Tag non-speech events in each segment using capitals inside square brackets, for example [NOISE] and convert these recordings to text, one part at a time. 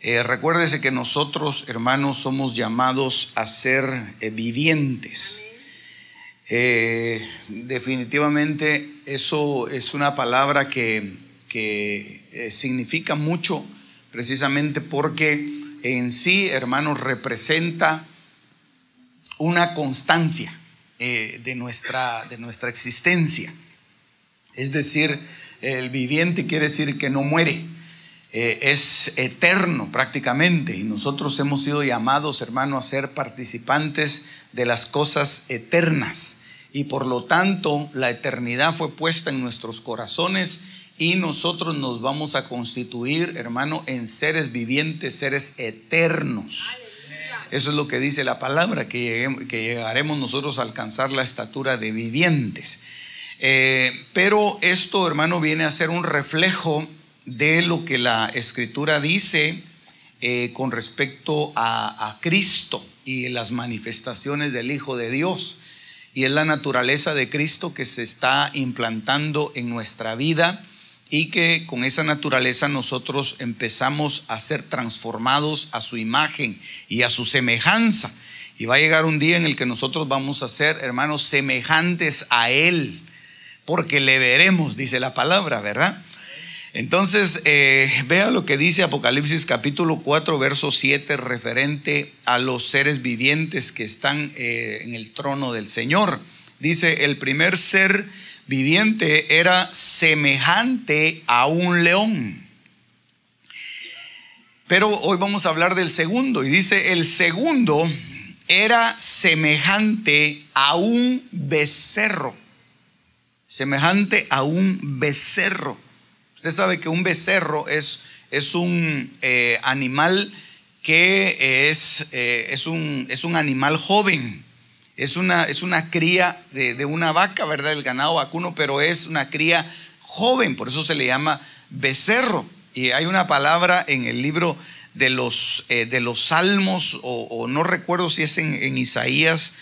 Eh, recuérdese que nosotros, hermanos, somos llamados a ser eh, vivientes. Eh, definitivamente eso es una palabra que, que significa mucho precisamente porque en sí, hermanos, representa una constancia de, nuestra, de nuestra existencia. Es decir, el viviente quiere decir que no muere eh, es eterno prácticamente y nosotros hemos sido llamados, hermano, a ser participantes de las cosas eternas y por lo tanto la eternidad fue puesta en nuestros corazones y nosotros nos vamos a constituir, hermano, en seres vivientes, seres eternos. Eso es lo que dice la palabra, que, llegaremos nosotros a alcanzar la estatura de vivientes. Eh, pero esto, hermano, viene a ser un reflejo de lo que la escritura dice eh, con respecto a, a Cristo y las manifestaciones del Hijo de Dios. Y es la naturaleza de Cristo que se está implantando en nuestra vida y que con esa naturaleza nosotros empezamos a ser transformados a su imagen y a su semejanza. Y va a llegar un día en el que nosotros vamos a ser, hermanos, semejantes a Él, porque le veremos, dice la palabra, ¿verdad? Entonces, eh, vea lo que dice Apocalipsis capítulo 4, verso 7, referente a los seres vivientes que están eh, en el trono del Señor. Dice, el primer ser viviente era semejante a un león. Pero hoy vamos a hablar del segundo. Y dice, el segundo era semejante a un becerro. Semejante a un becerro. Usted sabe que un becerro es, es un eh, animal que es, eh, es, un, es, un, animal joven. Es una, es una cría de, una vaca, ¿verdad? El ganado vacuno, pero es una cría joven, por eso se le llama becerro. Y hay una palabra en el libro de los, eh, de los salmos, o, no recuerdo si es en, en Isaías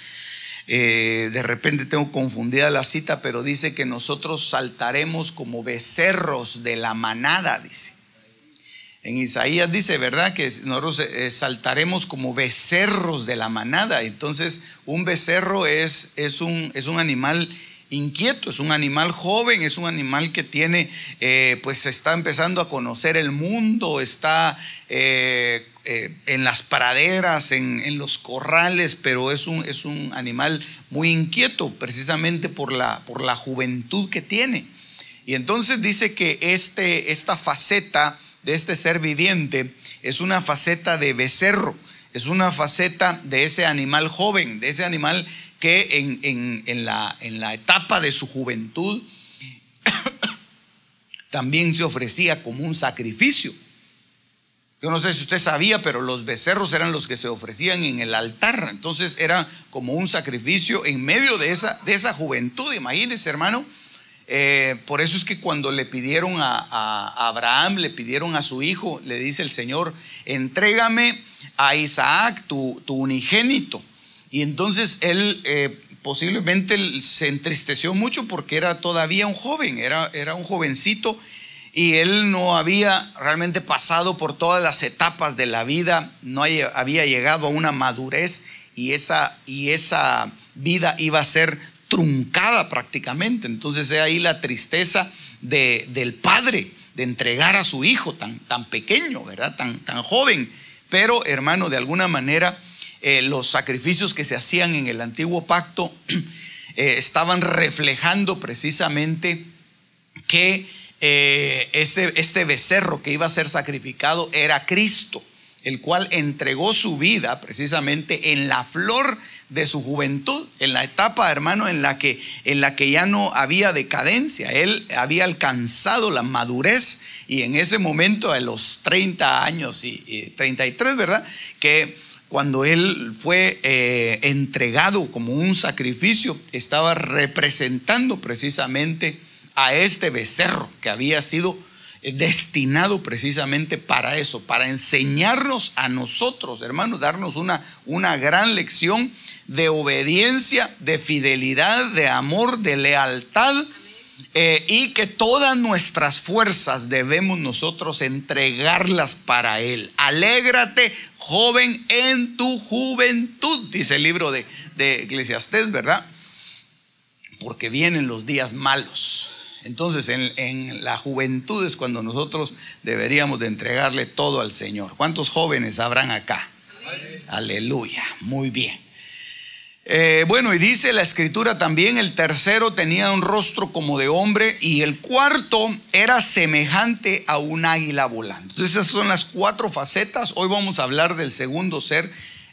eh, de repente tengo confundida la cita, pero dice que nosotros saltaremos como becerros de la manada, dice. En Isaías dice, ¿verdad? Que nosotros eh, saltaremos como becerros de la manada. Entonces, un becerro es, es, un, es un animal inquieto, es un animal joven, es un animal que tiene, eh, pues está empezando a conocer el mundo, está eh, eh, en las praderas, en, los corrales, pero es un, es un animal muy inquieto precisamente por la, por la juventud que tiene. Y entonces dice que este, esta faceta de este ser viviente es una faceta de becerro, es una faceta de ese animal joven, de ese animal que en, la, en la etapa de su juventud [COUGHS] también se ofrecía como un sacrificio. Yo no sé si usted sabía, pero los becerros eran los que se ofrecían en el altar. Entonces era como un sacrificio en medio de esa, de esa juventud. Imagínese, hermano. Eh, por eso es que cuando le pidieron a, Abraham, le pidieron a su hijo, le dice el Señor, entrégame a Isaac, tu, tu unigénito. Y entonces él eh, posiblemente se entristeció mucho porque era todavía un joven, era, era un jovencito y él no había realmente pasado por todas las etapas de la vida, no había llegado a una madurez y esa, y esa vida iba a ser truncada prácticamente. Entonces es ahí la tristeza de, del padre de entregar a su hijo tan, tan pequeño, ¿verdad? Tan, tan joven. Pero hermano, de alguna manera eh, los sacrificios que se hacían en el antiguo pacto [CLEARS THROAT] eh, estaban reflejando precisamente que eh, este, este becerro que iba a ser sacrificado era Cristo. el cual entregó su vida precisamente en la flor de su juventud, en la etapa, hermano, en la que, en la que ya no había decadencia. Él había alcanzado la madurez y en ese momento, a los 30 años y, 33, ¿verdad? Que cuando él fue eh, entregado como un sacrificio, estaba representando precisamente a este becerro que había sido destinado precisamente para eso, para enseñarnos a nosotros, hermanos, darnos una, una gran lección de obediencia, de fidelidad, de amor, de lealtad. Eh, y que todas nuestras fuerzas debemos nosotros entregarlas para Él. Alégrate, joven, en tu juventud, dice el libro de, de Eclesiastés, ¿verdad? Porque vienen los días malos. Entonces, en, la juventud es cuando nosotros deberíamos de entregarle todo al Señor. ¿Cuántos jóvenes habrán acá? Aleluya, muy bien. Eh, bueno, y dice la escritura también, el tercero tenía un rostro como de hombre y el cuarto era semejante a un águila volando. Entonces esas son las cuatro facetas. Hoy vamos a hablar del segundo ser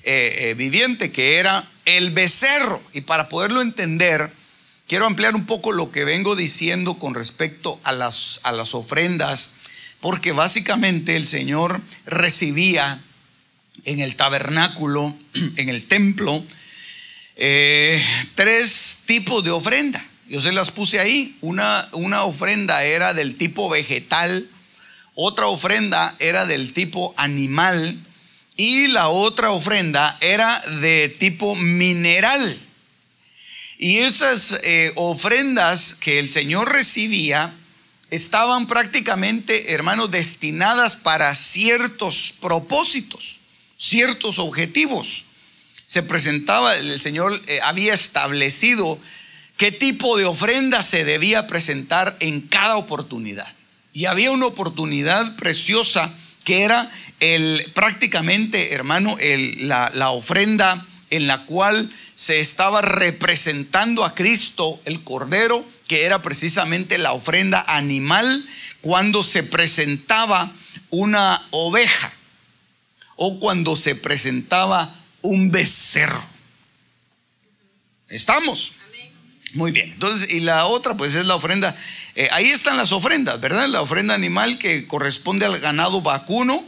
eh, eh, viviente, que era el becerro. Y para poderlo entender, Quiero ampliar un poco lo que vengo diciendo con respecto a las, a las ofrendas, porque básicamente el Señor recibía en el tabernáculo, [CLEARS THROAT] en el templo, eh, tres tipos de ofrenda. Yo se las puse ahí. Una, una ofrenda era del tipo vegetal, otra ofrenda era del tipo animal y la otra ofrenda era de tipo mineral. Y esas eh, ofrendas que el Señor recibía estaban prácticamente, hermanos, destinadas para ciertos propósitos, ciertos objetivos. Se presentaba, el Señor eh, había establecido qué tipo de ofrenda se debía presentar en cada oportunidad. Y había una oportunidad preciosa que era el prácticamente, hermano, la, la ofrenda en la cual se estaba representando a Cristo el Cordero, que era precisamente la ofrenda animal, cuando se presentaba una oveja o cuando se presentaba un becerro. ¿Estamos? Muy bien. Entonces, y la otra, pues es la ofrenda. Eh, ahí están las ofrendas, ¿verdad? La ofrenda animal que corresponde al ganado vacuno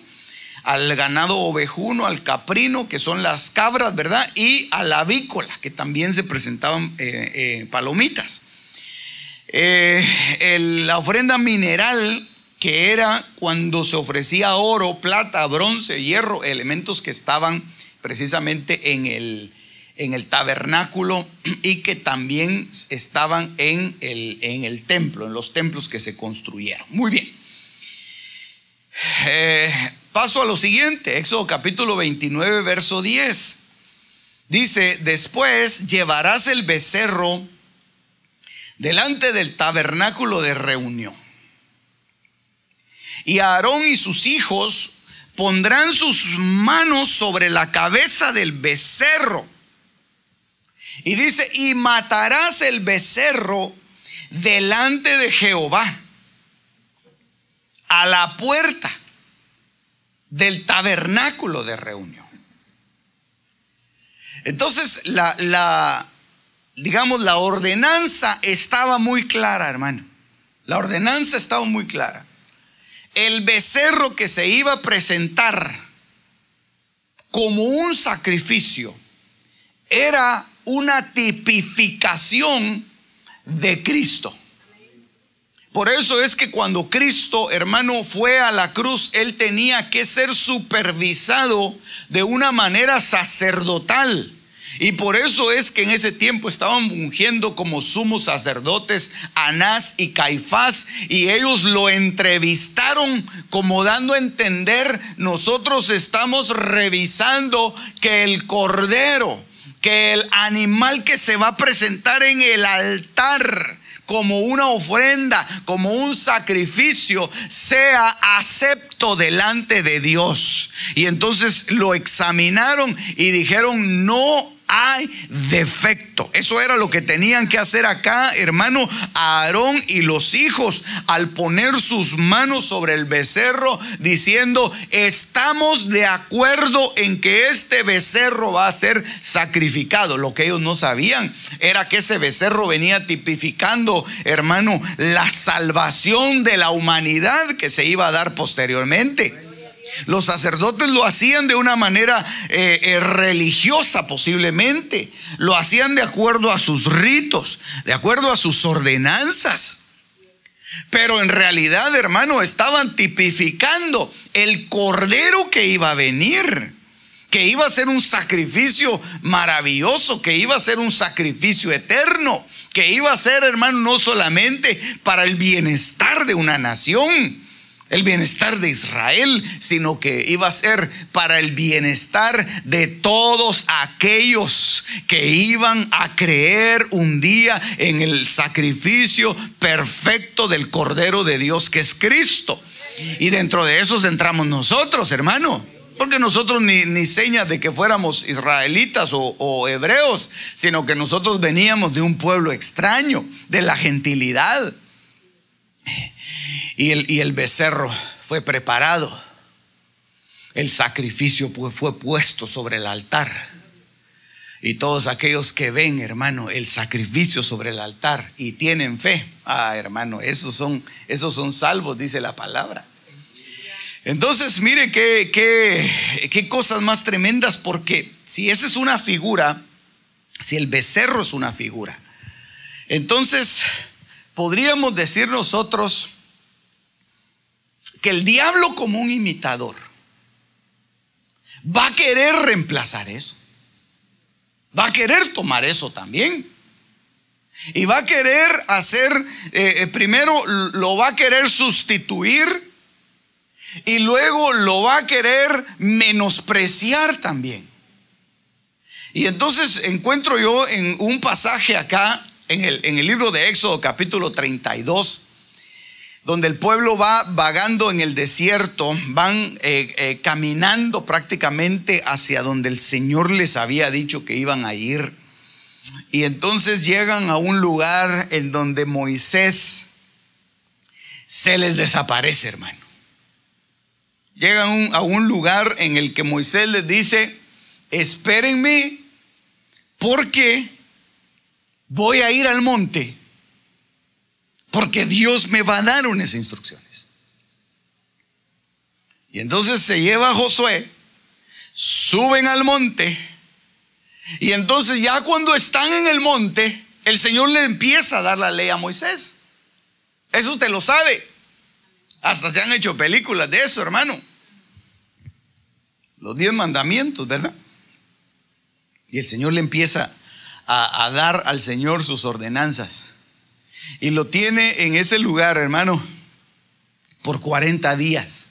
al ganado ovejuno, al caprino, que son las cabras, ¿verdad? Y a la avícola, que también se presentaban eh, eh, palomitas. Eh, la ofrenda mineral, que era cuando se ofrecía oro, plata, bronce, hierro, elementos que estaban precisamente en el, en el tabernáculo y que también estaban en el, en el templo, en los templos que se construyeron. Muy bien. Paso a lo siguiente, Éxodo capítulo 29, verso 10. Dice, después llevarás el becerro delante del tabernáculo de reunión. Y Aarón y sus hijos pondrán sus manos sobre la cabeza del becerro. Y dice, y matarás el becerro delante de Jehová a la puerta del tabernáculo de reunión. Entonces, la, digamos, la ordenanza estaba muy clara, hermano. La ordenanza estaba muy clara. El becerro que se iba a presentar como un sacrificio era una tipificación de Cristo. Por eso es que cuando Cristo, hermano, fue a la cruz, él tenía que ser supervisado de una manera sacerdotal. Y por eso es que en ese tiempo estaban ungiendo como sumos sacerdotes Anás y Caifás y ellos lo entrevistaron como dando a entender, nosotros estamos revisando que el cordero, que el animal que se va a presentar en el altar, como una ofrenda, como un sacrificio, sea acepto delante de Dios. Y entonces lo examinaron y dijeron, no hay defecto. Eso era lo que tenían que hacer acá, hermano, Aarón y los hijos al poner sus manos sobre el becerro diciendo, estamos de acuerdo en que este becerro va a ser sacrificado. Lo que ellos no sabían era que ese becerro venía tipificando, hermano, la salvación de la humanidad que se iba a dar posteriormente. Los sacerdotes lo hacían de una manera eh, eh, religiosa posiblemente. Lo hacían de acuerdo a sus ritos, de acuerdo a sus ordenanzas. Pero en realidad, hermano, estaban tipificando el cordero que iba a venir, que iba a ser un sacrificio maravilloso, que iba a ser un sacrificio eterno, que iba a ser, hermano, no solamente para el bienestar de una nación, el bienestar de Israel, sino que iba a ser para el bienestar de todos aquellos que iban a creer un día en el sacrificio perfecto del Cordero de Dios que es Cristo. Y dentro de esos entramos nosotros, hermano. Porque nosotros ni, ni señas de que fuéramos israelitas o, o hebreos, sino que nosotros veníamos de un pueblo extraño, de la gentilidad. Y el, y el becerro fue preparado. El sacrificio fue puesto sobre el altar. Y todos aquellos que ven, hermano, el sacrificio sobre el altar y tienen fe, ah, hermano, esos son, esos son salvos, dice la palabra. Entonces, mire qué, qué, qué cosas más tremendas, porque si esa es una figura, si el becerro es una figura, entonces podríamos decir nosotros que el diablo como un imitador va a querer reemplazar eso. Va a querer tomar eso también. Y va a querer hacer, eh, eh, primero lo va a querer sustituir y luego lo va a querer menospreciar también. Y entonces encuentro yo en un pasaje acá, en el, libro de Éxodo capítulo 32, donde el pueblo va vagando en el desierto, van eh, eh, caminando prácticamente hacia donde el Señor les había dicho que iban a ir. Y entonces llegan a un lugar en donde Moisés se les desaparece, hermano. Llegan a un lugar en el que Moisés les dice, espérenme porque voy a ir al monte porque Dios me va a dar unas instrucciones. Y entonces se lleva a Josué, suben al monte, y entonces ya cuando están en el monte, el Señor le empieza a dar la ley a Moisés. Eso usted lo sabe. Hasta se han hecho películas de eso, hermano. Los diez mandamientos, ¿verdad? Y el Señor le empieza a, dar al Señor sus ordenanzas. Y lo tiene en ese lugar, hermano, por 40 días.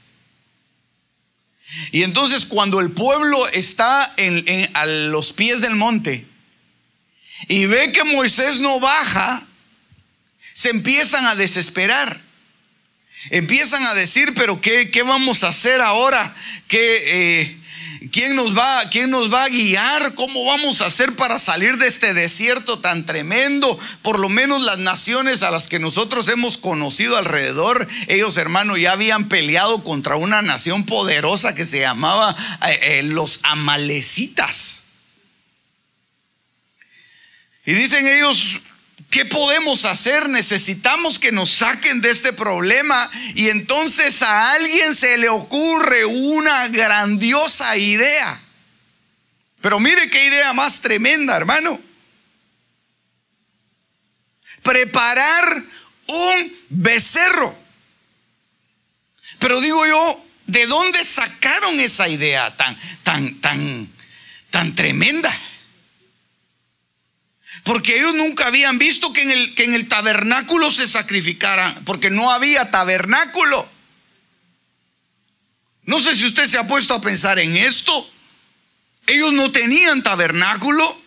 Y entonces cuando el pueblo está en, a los pies del monte y ve que Moisés no baja, se empiezan a desesperar. Empiezan a decir, pero ¿qué, qué vamos a hacer ahora? Que eh, ¿Quién nos, va, ¿Quién nos va a guiar? ¿Cómo vamos a hacer para salir de este desierto tan tremendo? Por lo menos las naciones a las que nosotros hemos conocido alrededor, ellos hermanos ya habían peleado contra una nación poderosa que se llamaba eh, eh, los amalecitas. Y dicen ellos, ¿Qué podemos hacer? Necesitamos que nos saquen de este problema. Y entonces a alguien se le ocurre una grandiosa idea. Pero mire qué idea más tremenda, hermano. Preparar un becerro. Pero digo yo, ¿de dónde sacaron esa idea tan, tan, tan, tan tremenda? Porque ellos nunca habían visto que en, el, que en el tabernáculo se sacrificara, porque no había tabernáculo. No sé si usted se ha puesto a pensar en esto. Ellos no tenían tabernáculo.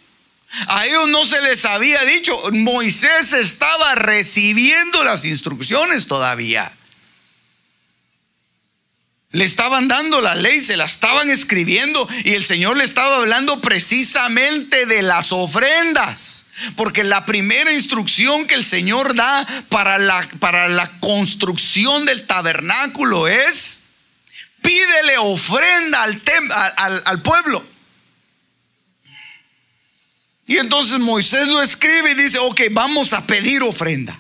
A ellos no se les había dicho. Moisés estaba recibiendo las instrucciones todavía. Le estaban dando la ley, se la estaban escribiendo y el Señor le estaba hablando precisamente de las ofrendas. Porque la primera instrucción que el Señor da para la, para la construcción del tabernáculo es, pídele ofrenda al, al, al pueblo. Y entonces Moisés lo escribe y dice, ok, vamos a pedir ofrenda.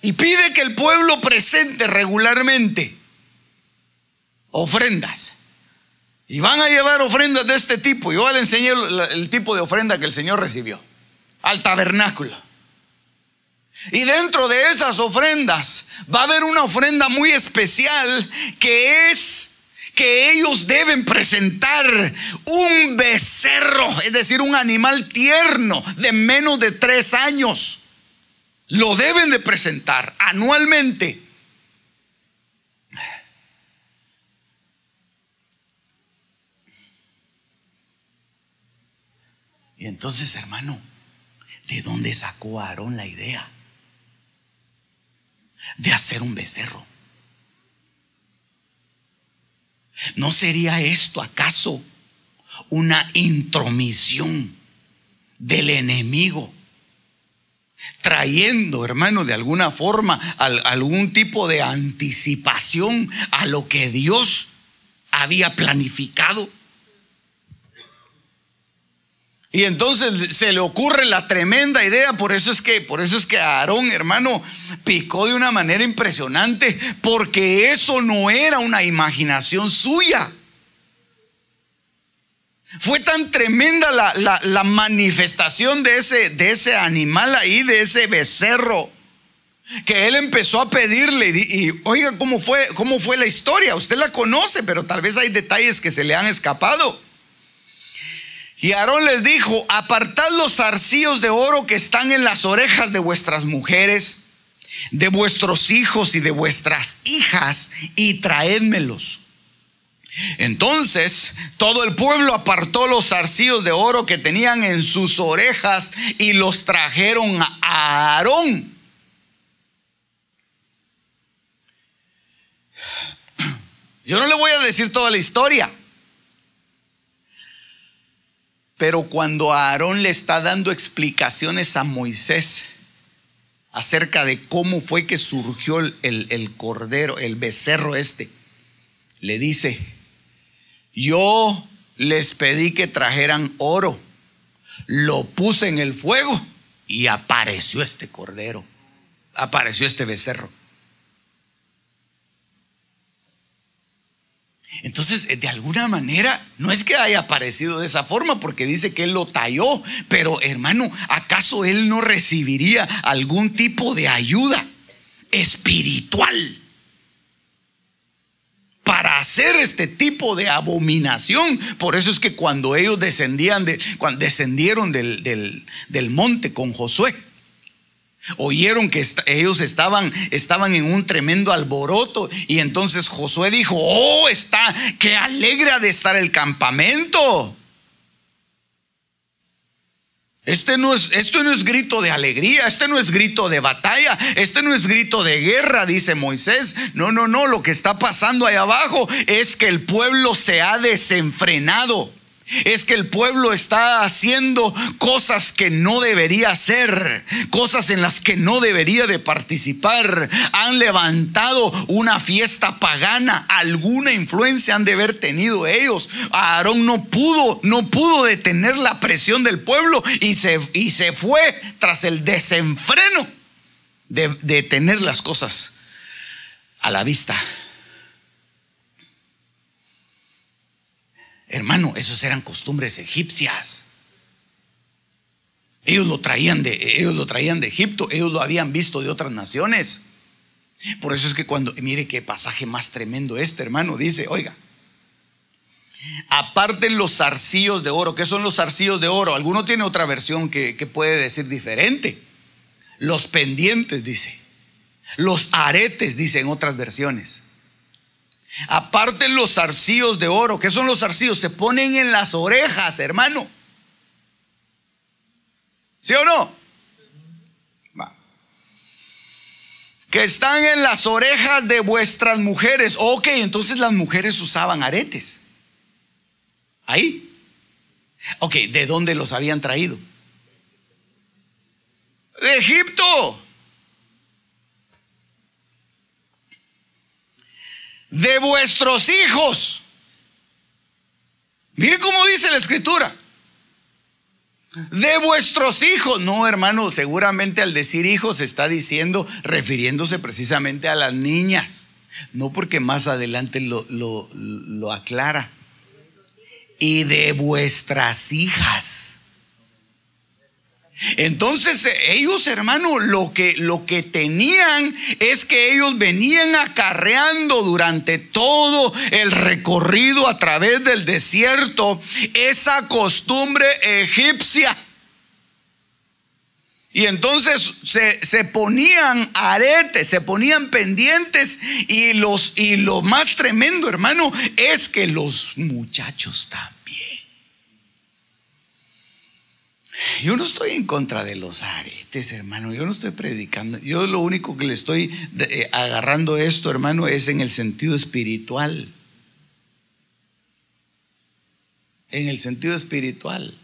Y pide que el pueblo presente regularmente ofrendas. Y van a llevar ofrendas de este tipo. Yo le enseñé el, tipo de ofrenda que el Señor recibió al tabernáculo. Y dentro de esas ofrendas va a haber una ofrenda muy especial que es que ellos deben presentar un becerro, es decir, un animal tierno de menos de tres años. Lo deben de presentar anualmente. Y entonces, hermano, ¿de dónde sacó Aarón la idea de hacer un becerro? ¿No sería esto acaso una intromisión del enemigo trayendo, hermano, de alguna forma algún tipo de anticipación a lo que Dios había planificado. Y entonces se le ocurre la tremenda idea, por eso es que por eso es que Aarón, hermano, picó de una manera impresionante, porque eso no era una imaginación suya. Fue tan tremenda la, manifestación de ese, de ese animal ahí, de ese becerro, que él empezó a pedirle. Y, oiga, ¿cómo fue, ¿cómo fue la historia? Usted la conoce, pero tal vez hay detalles que se le han escapado. Y Aarón les dijo, apartad los arcillos de oro que están en las orejas de vuestras mujeres, de vuestros hijos y de vuestras hijas, y traédmelos. Entonces todo el pueblo apartó los arcillos de oro que tenían en sus orejas y los trajeron a Aarón. Yo no le voy a decir toda la historia. Pero cuando Aarón le está dando explicaciones a Moisés acerca de cómo fue que surgió el, el cordero, el becerro este, le dice, yo les pedí que trajeran oro, lo puse en el fuego y apareció este cordero, apareció este becerro. Entonces, de alguna manera, no es que haya aparecido de esa forma, porque dice que él lo talló, pero hermano, ¿acaso él no recibiría algún tipo de ayuda espiritual? Para hacer este tipo de abominación. Por eso es que cuando ellos descendían de, cuando descendieron del, monte con Josué, Oyeron que ellos estaban, estaban en un tremendo alboroto y entonces Josué dijo, oh, está, qué alegra de estar el campamento. Este no es, esto no es grito de alegría, este no es grito de batalla, este no es grito de guerra, dice Moisés. No, no, no, lo que está pasando ahí abajo es que el pueblo se ha desenfrenado es que el pueblo está haciendo cosas que no debería hacer, cosas en las que no debería de participar. Han levantado una fiesta pagana, alguna influencia han de haber tenido ellos. Aarón no pudo, no pudo detener la presión del pueblo y se, y se fue tras el desenfreno de, de tener las cosas a la vista. Hermano, esos eran costumbres egipcias. Ellos lo traían de, ellos lo traían de Egipto, ellos lo habían visto de otras naciones. Por eso es que cuando, mire qué pasaje más tremendo este, hermano, dice, oiga, aparten los zarcillos de oro. ¿Qué son los zarcillos de oro? Alguno tiene otra versión que, que puede decir diferente. Los pendientes, dice. Los aretes, dice en otras versiones. Aparte los zarcillos de oro. ¿Qué son los zarcillos? Se ponen en las orejas, hermano. ¿Sí o no? que están en las orejas de vuestras mujeres. Ok, entonces las mujeres usaban aretes. Ahí. Ok, ¿de dónde los habían traído? De Egipto. De vuestros hijos. Mire cómo dice la escritura de vuestros hijos. No, hermano, seguramente al decir hijos está diciendo, refiriéndose precisamente a las niñas. No porque más adelante lo, lo aclara. Y de vuestras hijas. Entonces ellos, hermano, lo que, lo que tenían es que ellos venían acarreando durante todo el recorrido a través del desierto esa costumbre egipcia. Y entonces se, se, ponían aretes, se ponían pendientes y, los, y lo más tremendo, hermano, es que los muchachos también Yo no estoy en contra de los aretes, hermano. Yo no estoy predicando. Yo lo único que le estoy eh, agarrando esto, hermano, es en el sentido espiritual. En el sentido espiritual.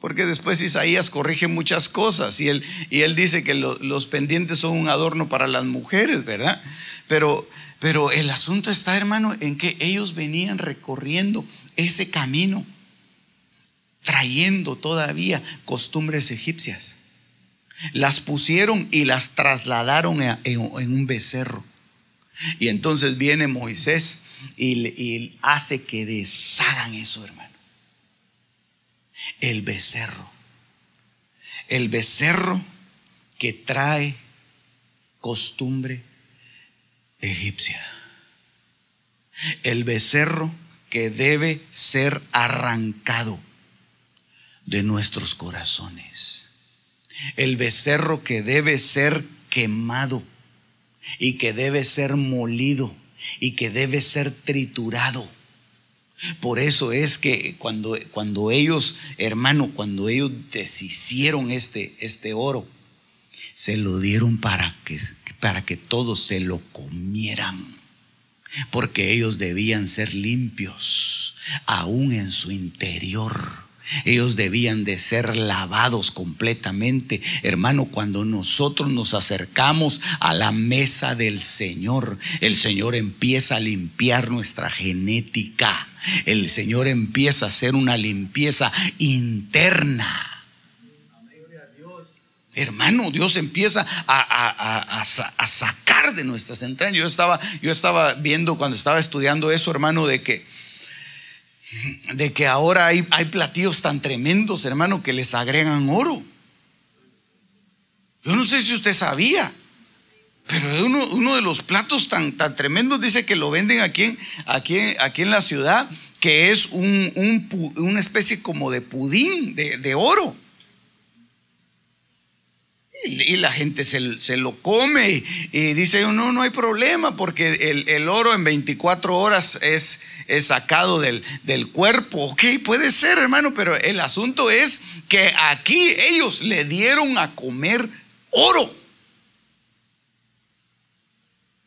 Porque después Isaías corrige muchas cosas y él, y él dice que los pendientes son un adorno para las mujeres, ¿verdad? Pero, pero el asunto está, hermano, en que ellos venían recorriendo ese camino trayendo todavía costumbres egipcias. Las pusieron y las trasladaron en un becerro. Y entonces viene Moisés y, hace que deshagan eso, hermano. El becerro. El becerro que trae costumbre egipcia. El becerro que debe ser arrancado de nuestros corazones. El becerro que debe ser quemado y que debe ser molido y que debe ser triturado. Por eso es que cuando, cuando ellos, hermano, cuando ellos deshicieron este, este oro, se lo dieron para que, para que todos se lo comieran. Porque ellos debían ser limpios, aún en su interior ellos debían de ser lavados completamente. Hermano, cuando nosotros nos acercamos a la mesa del Señor, el Señor empieza a limpiar nuestra genética. El Señor empieza a hacer una limpieza interna. Hermano, Dios empieza a, sacar de nuestras entrañas. Yo estaba, yo estaba viendo cuando estaba estudiando eso, hermano, de que de que ahora hay, hay platillos tan tremendos, hermano, que les agregan oro. Yo no sé si usted sabía, pero uno, uno de los platos tan, tan tremendos dice que lo venden aquí en, aquí, aquí en la ciudad, que es un, una especie como de pudín de, de oro. Y, la gente se, lo come y, dice, no, no hay problema porque el, oro en 24 horas es, es sacado del, del, cuerpo. Ok, puede ser, hermano, pero el asunto es que aquí ellos le dieron a comer oro.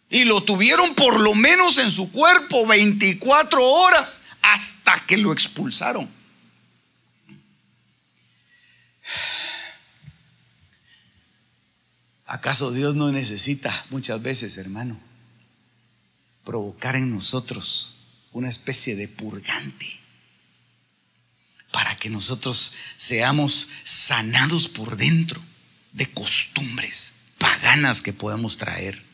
Y lo tuvieron por lo menos en su cuerpo 24 horas hasta que lo expulsaron. ¿Acaso Dios no necesita muchas veces, hermano, provocar en nosotros una especie de purgante para que nosotros seamos sanados por dentro de costumbres paganas que podemos traer?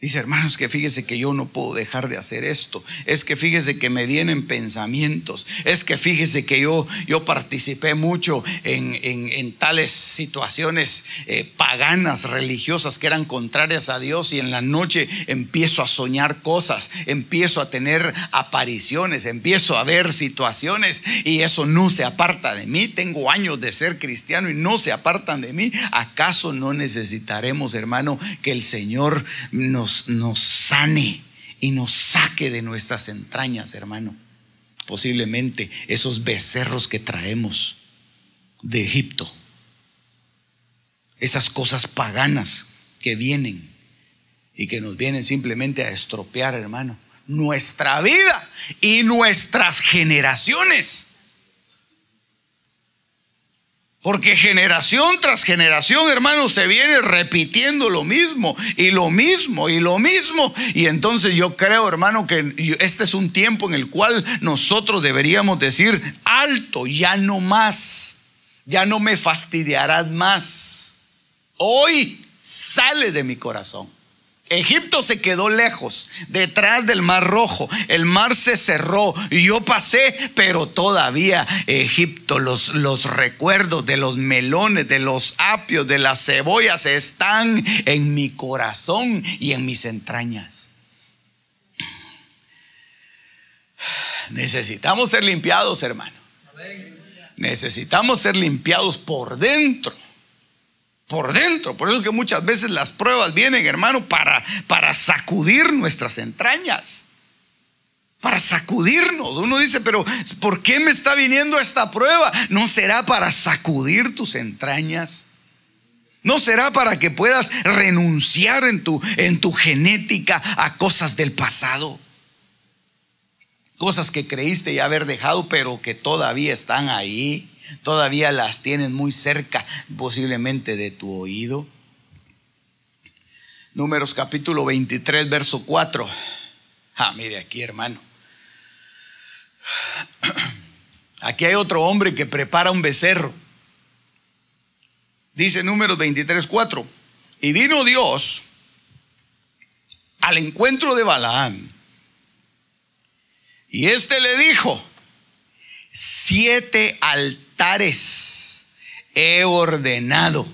Dice, hermanos, que fíjese que yo no puedo dejar de hacer esto. Es que fíjese que me vienen pensamientos. Es que fíjese que yo, yo participé mucho en, en, tales situaciones eh, paganas, religiosas, que eran contrarias a Dios. Y en la noche empiezo a soñar cosas, empiezo a tener apariciones, empiezo a ver situaciones. Y eso no se aparta de mí. Tengo años de ser cristiano y no se apartan de mí. ¿Acaso no necesitaremos, hermano, que el Señor nos nos, sane y nos saque de nuestras entrañas, hermano. Posiblemente esos becerros que traemos de Egipto esas cosas paganas que vienen y que nos vienen simplemente a estropear, hermano, nuestra vida y nuestras generaciones. Porque generación tras generación, hermano, se viene repitiendo lo mismo y lo mismo y lo mismo. Y entonces yo creo, hermano, que este es un tiempo en el cual nosotros deberíamos decir, alto, ya no más, ya no me fastidiarás más. Hoy sale de mi corazón. Egipto se quedó lejos, detrás del mar rojo. El mar se cerró y yo pasé, pero todavía Egipto, los, los recuerdos de los melones, de los apios, de las cebollas están en mi corazón y en mis entrañas. Necesitamos ser limpiados, hermano. Necesitamos ser limpiados por dentro por dentro. Por eso que muchas veces las pruebas vienen, hermano, para, para sacudir nuestras entrañas. Para sacudirnos. Uno dice, pero ¿por qué me está viniendo esta prueba? ¿No será para sacudir tus entrañas? ¿No será para que puedas renunciar en tu, en tu genética a cosas del pasado? Cosas que creíste ya haber dejado, pero que todavía están ahí todavía las tienes muy cerca posiblemente de tu oído. Números capítulo 23, verso 4. Ah, mire aquí, hermano. Aquí hay otro hombre que prepara un becerro. Dice números 23, 4. Y vino Dios al encuentro de Balaam. Y éste le dijo, siete altares he ordenado.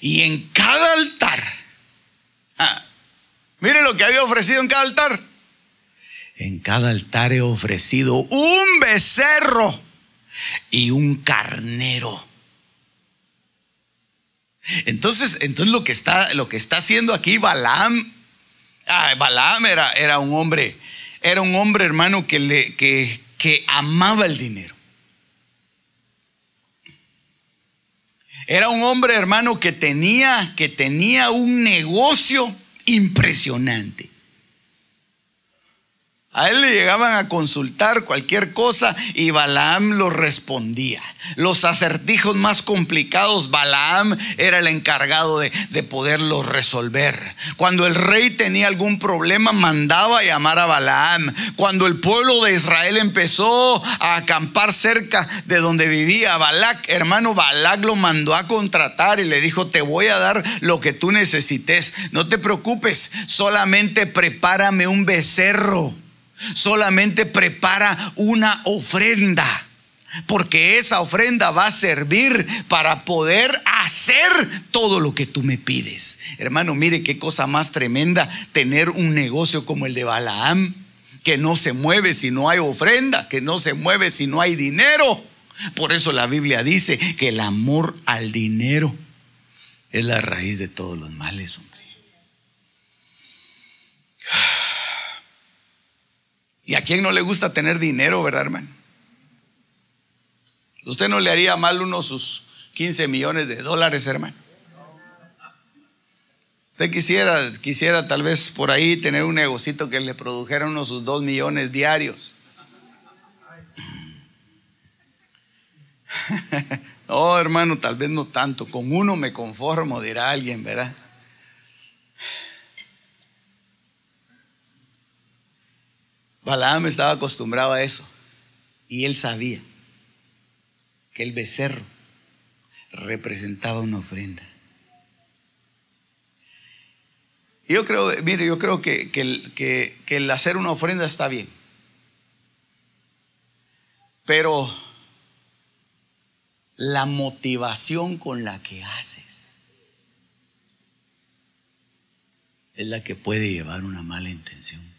Y en cada altar, ah, mire lo que había ofrecido en cada altar. En cada altar he ofrecido un becerro y un carnero. Entonces, entonces lo que está, lo que está haciendo aquí Balaam, ah, Balaam era, era un hombre, era un hombre hermano que, le, que, que amaba el dinero. Era un hombre, hermano, que tenía, que tenía un negocio impresionante. A él le llegaban a consultar cualquier cosa y Balaam lo respondía. Los acertijos más complicados, Balaam era el encargado de, de, poderlos resolver. Cuando el rey tenía algún problema, mandaba a llamar a Balaam. Cuando el pueblo de Israel empezó a acampar cerca de donde vivía Balac, hermano Balac lo mandó a contratar y le dijo, te voy a dar lo que tú necesites. No te preocupes, solamente prepárame un becerro solamente prepara una ofrenda. Porque esa ofrenda va a servir para poder hacer todo lo que tú me pides. Hermano, mire qué cosa más tremenda tener un negocio como el de Balaam, que no se mueve si no hay ofrenda, que no se mueve si no hay dinero. Por eso la Biblia dice que el amor al dinero es la raíz de todos los males, hombre. ¿Y a quién no le gusta tener dinero, verdad, hermano? Usted no le haría mal unos sus 15 millones de dólares, hermano. Usted quisiera, quisiera tal vez por ahí tener un negocito que le produjera unos sus 2 millones diarios. [LAUGHS] no, hermano, tal vez no tanto. Con uno me conformo, dirá alguien, ¿verdad? Balaam estaba acostumbrado a eso y él sabía que el becerro representaba una ofrenda. Yo creo, mire, yo creo que, que, el hacer una ofrenda está bien. Pero la motivación con la que haces es la que puede llevar una mala intención.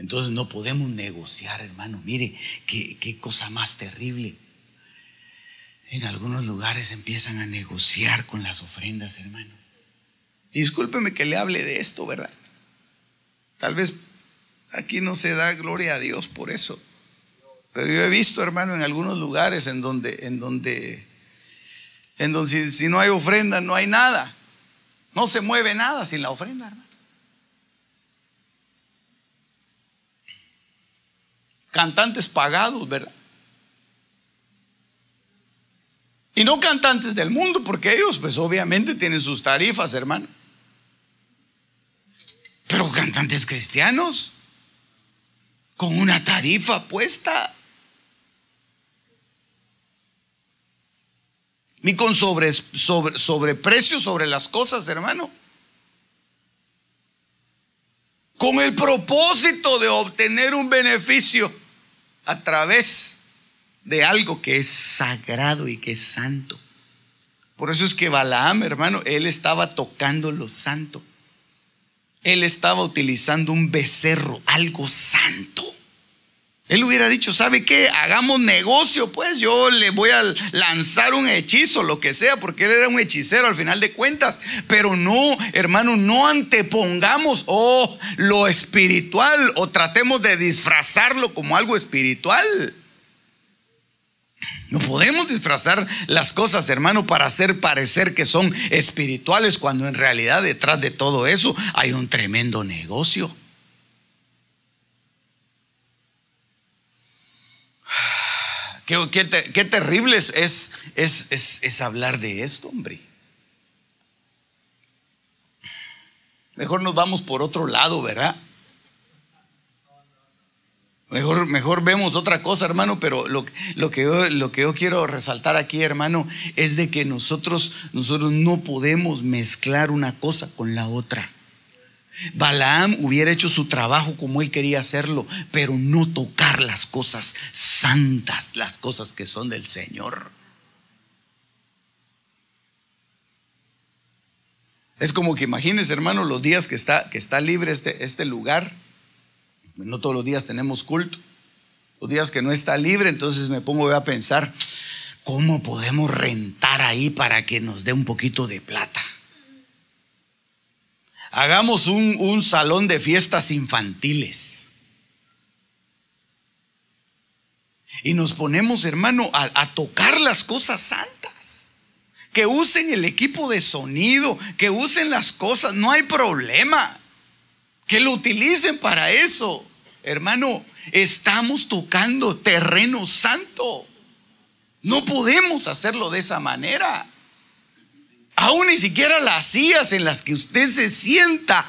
Entonces no podemos negociar, hermano. Mire, qué, cosa más terrible. En algunos lugares empiezan a negociar con las ofrendas, hermano. Discúlpeme que le hable de esto, ¿verdad? Tal vez aquí no se da gloria a Dios por eso. Pero yo he visto, hermano, en algunos lugares en donde, en donde, en donde si, no hay ofrenda, no hay nada. No se mueve nada sin la ofrenda, hermano. Cantantes pagados, ¿verdad? Y no cantantes del mundo, porque ellos pues obviamente tienen sus tarifas, hermano. Pero cantantes cristianos, con una tarifa puesta. Ni con sobre, sobre, sobreprecio sobre las cosas, hermano. Con el propósito de obtener un beneficio a través de algo que es sagrado y que es santo. Por eso es que Balaam, hermano, él estaba tocando lo santo. Él estaba utilizando un becerro, algo santo. Él hubiera dicho, ¿sabe qué? Hagamos negocio, pues yo le voy a lanzar un hechizo, lo que sea, porque él era un hechicero al final de cuentas. Pero no, hermano, no antepongamos oh, lo espiritual o tratemos de disfrazarlo como algo espiritual. No podemos disfrazar las cosas, hermano, para hacer parecer que son espirituales cuando en realidad detrás de todo eso hay un tremendo negocio. Qué, terrible es, es, es hablar de esto, hombre. Mejor nos vamos por otro lado, ¿verdad? Mejor, mejor vemos otra cosa, hermano, pero lo, lo, que yo, lo que yo quiero resaltar aquí, hermano, es de que nosotros, nosotros no podemos mezclar una cosa con la otra. Balaam hubiera hecho su trabajo como él quería hacerlo, pero no tocar las cosas santas, las cosas que son del Señor. Es como que imagínense, hermano, los días que está, que está libre este, este lugar. No todos los días tenemos culto. Los días que no está libre, entonces me pongo a pensar, ¿cómo podemos rentar ahí para que nos dé un poquito de plata? Hagamos un, salón de fiestas infantiles. Y nos ponemos, hermano, a, a tocar las cosas santas. Que usen el equipo de sonido, que usen las cosas, no hay problema. Que lo utilicen para eso. Hermano, estamos tocando terreno santo. No podemos hacerlo de esa manera. Aún ni siquiera las sillas en las que usted se sienta.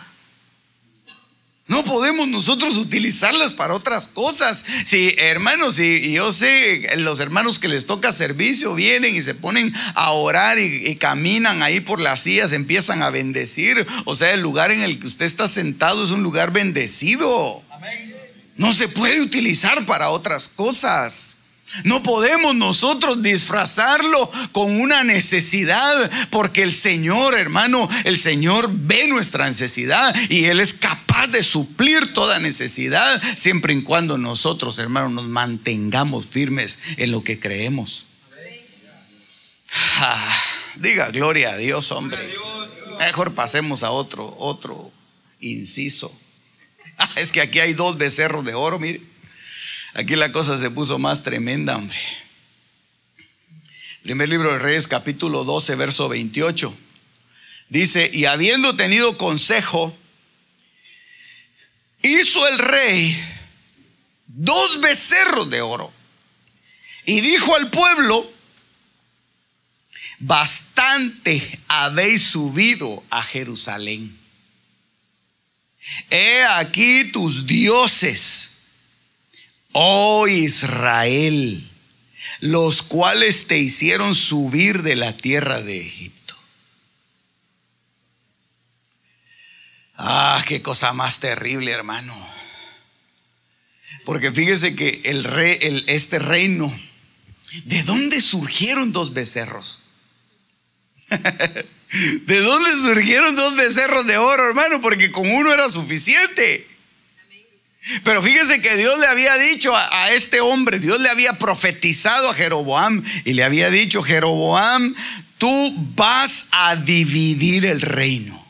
No podemos nosotros utilizarlas para otras cosas. Si, hermanos, y, yo sé, los hermanos que les toca servicio vienen y se ponen a orar y, y, caminan ahí por las sillas, empiezan a bendecir. O sea, el lugar en el que usted está sentado es un lugar bendecido. No se puede utilizar para otras cosas. No podemos nosotros disfrazarlo con una necesidad, porque el Señor, hermano, el Señor ve nuestra necesidad y Él es capaz de suplir toda necesidad, siempre y cuando nosotros, hermano, nos mantengamos firmes en lo que creemos. Ah, diga gloria a Dios, hombre. Mejor pasemos a otro, otro inciso. Ah, es que aquí hay dos becerros de oro, mire. Aquí la cosa se puso más tremenda, hombre. Primer libro de Reyes, capítulo 12, verso 28. Dice, y habiendo tenido consejo, hizo el rey dos becerros de oro y dijo al pueblo, bastante habéis subido a Jerusalén. He aquí tus dioses oh Israel, los cuales te hicieron subir de la tierra de Egipto. Ah, qué cosa más terrible, hermano. Porque fíjese que el rey, el, este reino, ¿de dónde surgieron dos becerros? [LAUGHS] ¿De dónde surgieron dos becerros de oro, hermano? Porque con uno era suficiente. Pero fíjese que Dios le había dicho a, este hombre, Dios le había profetizado a Jeroboam y le había dicho, Jeroboam, tú vas a dividir el reino.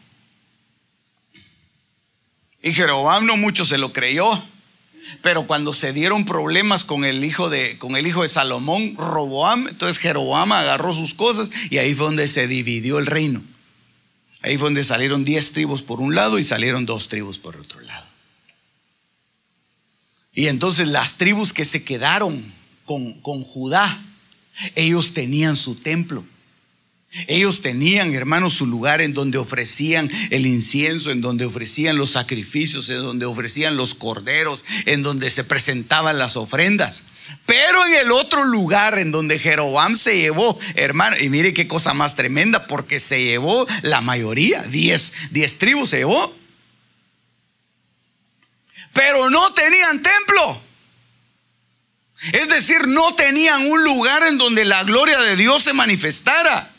Y Jeroboam no mucho se lo creyó. Pero cuando se dieron problemas con el hijo de, con el hijo de Salomón, Roboam, entonces Jeroboam agarró sus cosas y ahí fue donde se dividió el reino. Ahí fue donde salieron diez tribus por un lado y salieron dos tribus por otro lado. Y entonces las tribus que se quedaron con, con Judá, ellos tenían su templo. Ellos tenían, hermanos, su lugar en donde ofrecían el incienso, en donde ofrecían los sacrificios, en donde ofrecían los corderos, en donde se presentaban las ofrendas. Pero en el otro lugar en donde Jeroboam se llevó, hermano, y mire qué cosa más tremenda, porque se llevó la mayoría, diez, diez tribus se llevó. Pero no tenían templo. Es decir, no tenían un lugar en donde la gloria de Dios se manifestara.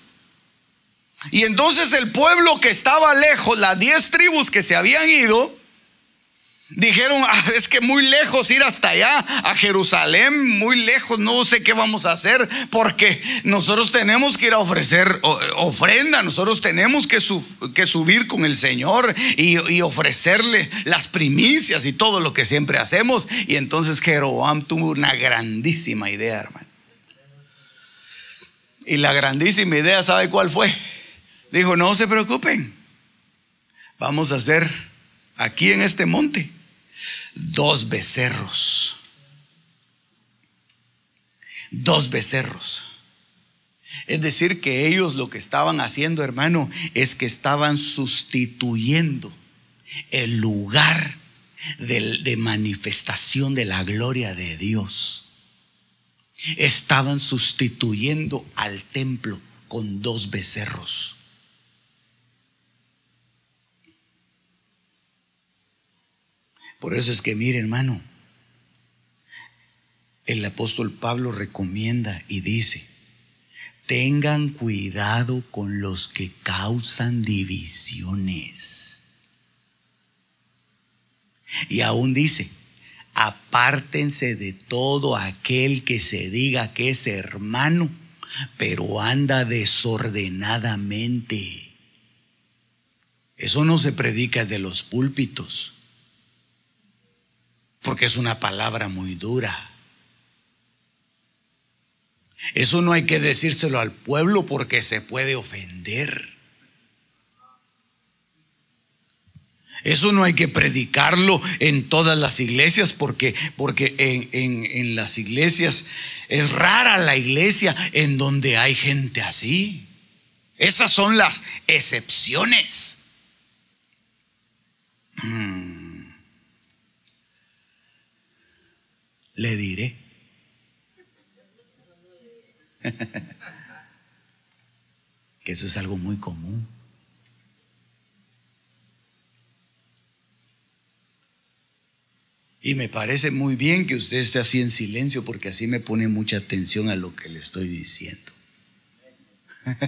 Y entonces el pueblo que estaba lejos, las diez tribus que se habían ido, Dijeron, ah, es que muy lejos ir hasta allá, a Jerusalén, muy lejos, no sé qué vamos a hacer, porque nosotros tenemos que ir a ofrecer ofrenda, nosotros tenemos que, subir con el Señor y, y, ofrecerle las primicias y todo lo que siempre hacemos. Y entonces Jeroboam tuvo una grandísima idea, hermano. Y la grandísima idea, ¿sabe cuál fue? Dijo, no se preocupen, vamos a hacer aquí en este monte dos becerros. Dos becerros. Es decir, que ellos lo que estaban haciendo, hermano, es que estaban sustituyendo el lugar de, de, manifestación de la gloria de Dios. Estaban sustituyendo al templo con dos becerros. Por eso es que, mire hermano, el apóstol Pablo recomienda y dice, tengan cuidado con los que causan divisiones. Y aún dice, apártense de todo aquel que se diga que es hermano, pero anda desordenadamente. Eso no se predica de los púlpitos porque es una palabra muy dura. Eso no hay que decírselo al pueblo porque se puede ofender. Eso no hay que predicarlo en todas las iglesias porque, porque en, en las iglesias es rara la iglesia en donde hay gente así. Esas son las excepciones. Hmm. Le diré. [LAUGHS] que eso es algo muy común. Y me parece muy bien que usted esté así en silencio porque así me pone mucha atención a lo que le estoy diciendo. [LAUGHS]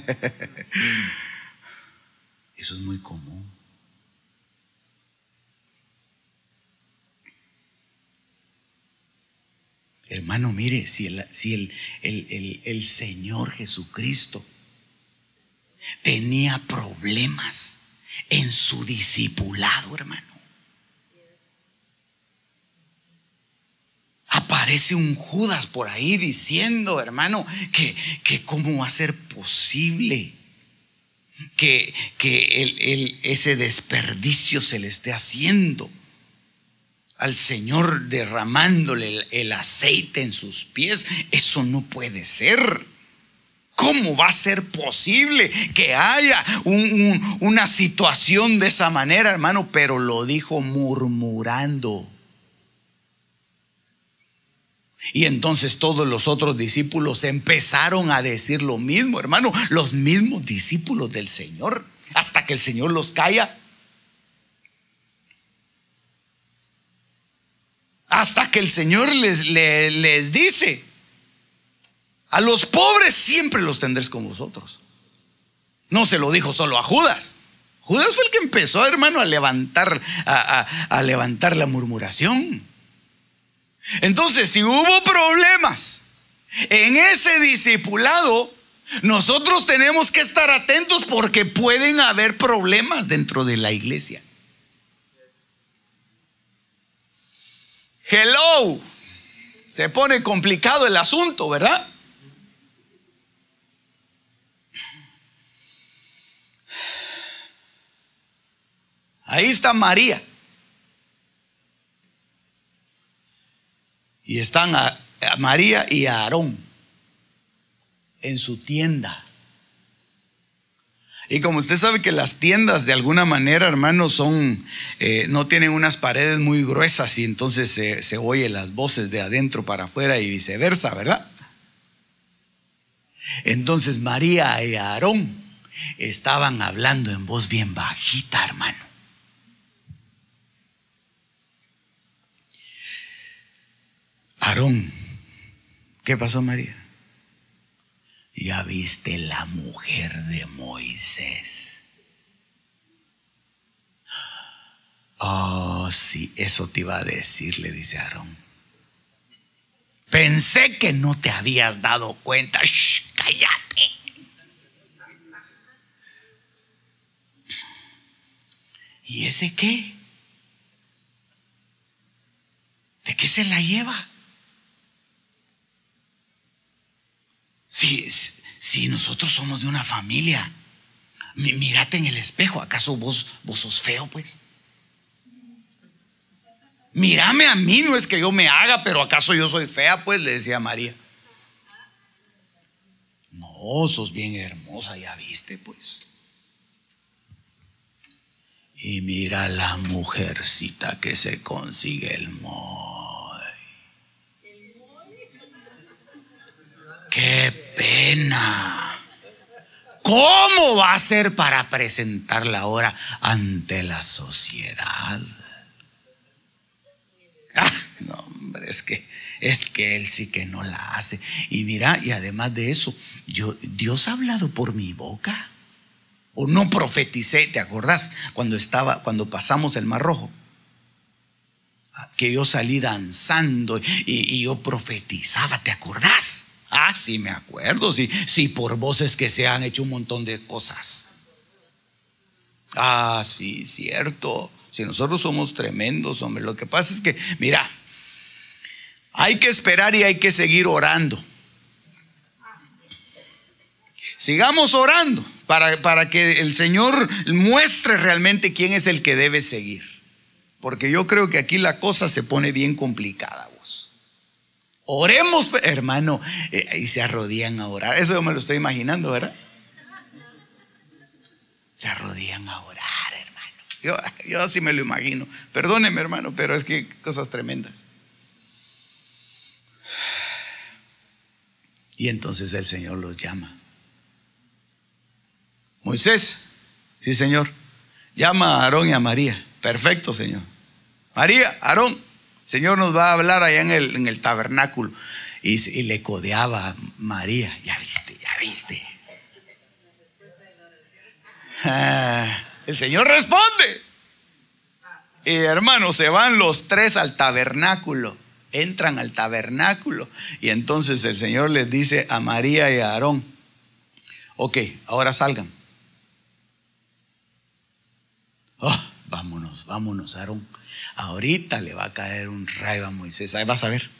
Eso es muy común. Hermano, mire, si el, si el, el Señor Jesucristo tenía problemas en su discipulado, hermano. Aparece un Judas por ahí diciendo, hermano, que, que cómo va a ser posible que, que el, ese desperdicio se le esté haciendo al Señor derramándole el, aceite en sus pies, eso no puede ser. ¿Cómo va a ser posible que haya una situación de esa manera, hermano? Pero lo dijo murmurando. Y entonces todos los otros discípulos empezaron a decir lo mismo, hermano, los mismos discípulos del Señor, hasta que el Señor los calla hasta que el Señor les, les, dice, a los pobres siempre los tendréis con vosotros. No se lo dijo solo a Judas. Judas fue el que empezó, hermano, a levantar, a, levantar la murmuración. Entonces, si hubo problemas en ese discipulado, nosotros tenemos que estar atentos porque pueden haber problemas dentro de la iglesia. Hello. Se pone complicado el asunto, ¿verdad? Ahí está María. Y están a, María y a Aarón en su tienda. Y como usted sabe que las tiendas de alguna manera, hermanos, son, eh, no tienen unas paredes muy gruesas y entonces se, se oye las voces de adentro para afuera y viceversa, ¿verdad? Entonces María y Aarón estaban hablando en voz bien bajita, hermano. Aarón, ¿qué pasó María? Ya viste la mujer de Moisés. Oh, sí, eso te iba a decir, le dice Aarón. Pensé que no te habías dado cuenta. Cállate. ¿Y ese qué? ¿De qué se la lleva? Si, si nosotros somos de una familia, mírate en el espejo, ¿acaso vos, vos sos feo, pues? Mírame a mí, no es que yo me haga, pero ¿acaso yo soy fea? Pues le decía María. No, sos bien hermosa, ya viste, pues. Y mira la mujercita que se consigue el moy. ¡Qué pena! ¿Cómo va a ser para presentarla ahora ante la sociedad? Ah, no, hombre, es que es que él sí que no la hace. Y mira, y además de eso, yo, Dios ha hablado por mi boca. O no profeticé, ¿te acordás? Cuando estaba, cuando pasamos el Mar Rojo. Que yo salí danzando y, y yo profetizaba, ¿te acordás? Ah, sí, me acuerdo, sí, sí, por voces que se han hecho un montón de cosas. Ah, sí, cierto. Si nosotros somos tremendos, hombre, lo que pasa es que, mira, hay que esperar y hay que seguir orando. Sigamos orando para, para que el Señor muestre realmente quién es el que debe seguir. Porque yo creo que aquí la cosa se pone bien complicada. Oremos, hermano, eh, y se arrodillan a orar. Eso yo me lo estoy imaginando, ¿verdad? Se arrodillan a orar, hermano. Yo, yo así me lo imagino. Perdóneme, hermano, pero es que cosas tremendas. Y entonces el Señor los llama. Moisés, sí, Señor. Llama a Aarón y a María. Perfecto, Señor. María, Aarón, Señor nos va a hablar allá en el, en el tabernáculo. Y, le codeaba a María. Ya viste, ya viste. Ah, el Señor responde. Y hermanos, se van los tres al tabernáculo. Entran al tabernáculo. Y entonces el Señor les dice a María y a Aarón, ok, ahora salgan. Oh, vámonos, vámonos, Aarón Ahorita le va a caer un rayo a Moisés. Ahí vas a ver.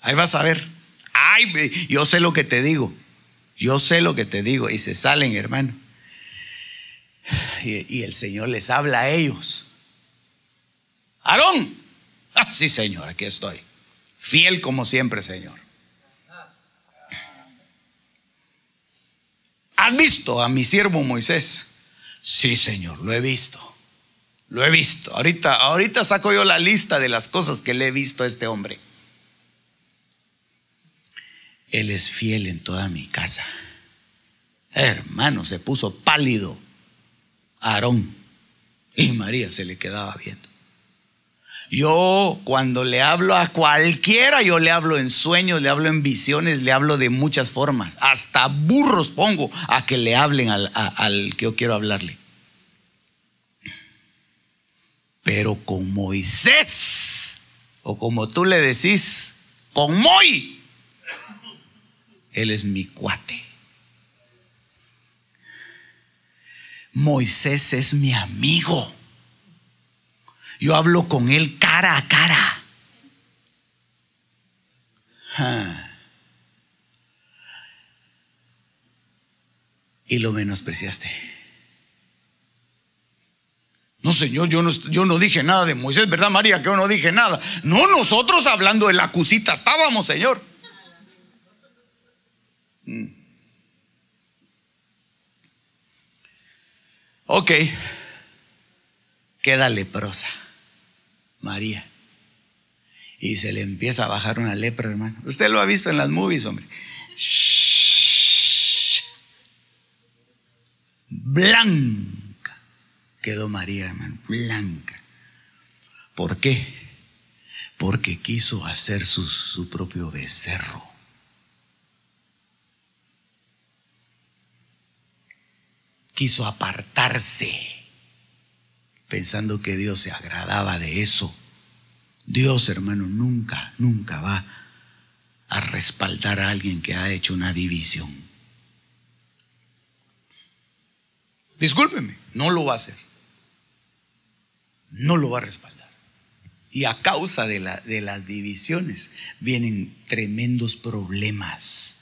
Ahí vas a ver. Ay, yo sé lo que te digo. Yo sé lo que te digo. Y se salen, hermano. Y, el Señor les habla a ellos. Aarón. Ah, sí, Señor, aquí estoy. Fiel como siempre, Señor. ¿Has visto a mi siervo Moisés? Sí, Señor, lo he visto. Lo he visto. Ahorita, ahorita saco yo la lista de las cosas que le he visto a este hombre. Él es fiel en toda mi casa. Hermano, se puso pálido. Aarón y María se le quedaba viendo. Yo cuando le hablo a cualquiera, yo le hablo en sueños, le hablo en visiones, le hablo de muchas formas. Hasta burros pongo a que le hablen al, al que yo quiero hablarle. Pero con Moisés, o como tú le decís, con Moy, él es mi cuate. Moisés es mi amigo. Yo hablo con él cara a cara. Ah. Y lo menospreciaste. No, Señor, yo no, dije nada de Moisés, ¿verdad, María? Que yo no dije nada. No, nosotros hablando de la cusita estábamos, Señor. Mm. Ok, queda leprosa, María. Y se le empieza a bajar una lepra, hermano. Usted lo ha visto en las movies, hombre. Blanca quedó María, hermano, blanca. ¿Por qué? Porque quiso hacer su, su propio becerro. Quiso apartarse, pensando que Dios se agradaba de eso. Dios, hermano, nunca, nunca va a respaldar a alguien que ha hecho una división. Discúlpeme, no lo va a hacer no lo va a respaldar. Y a causa de, las divisiones vienen tremendos problemas.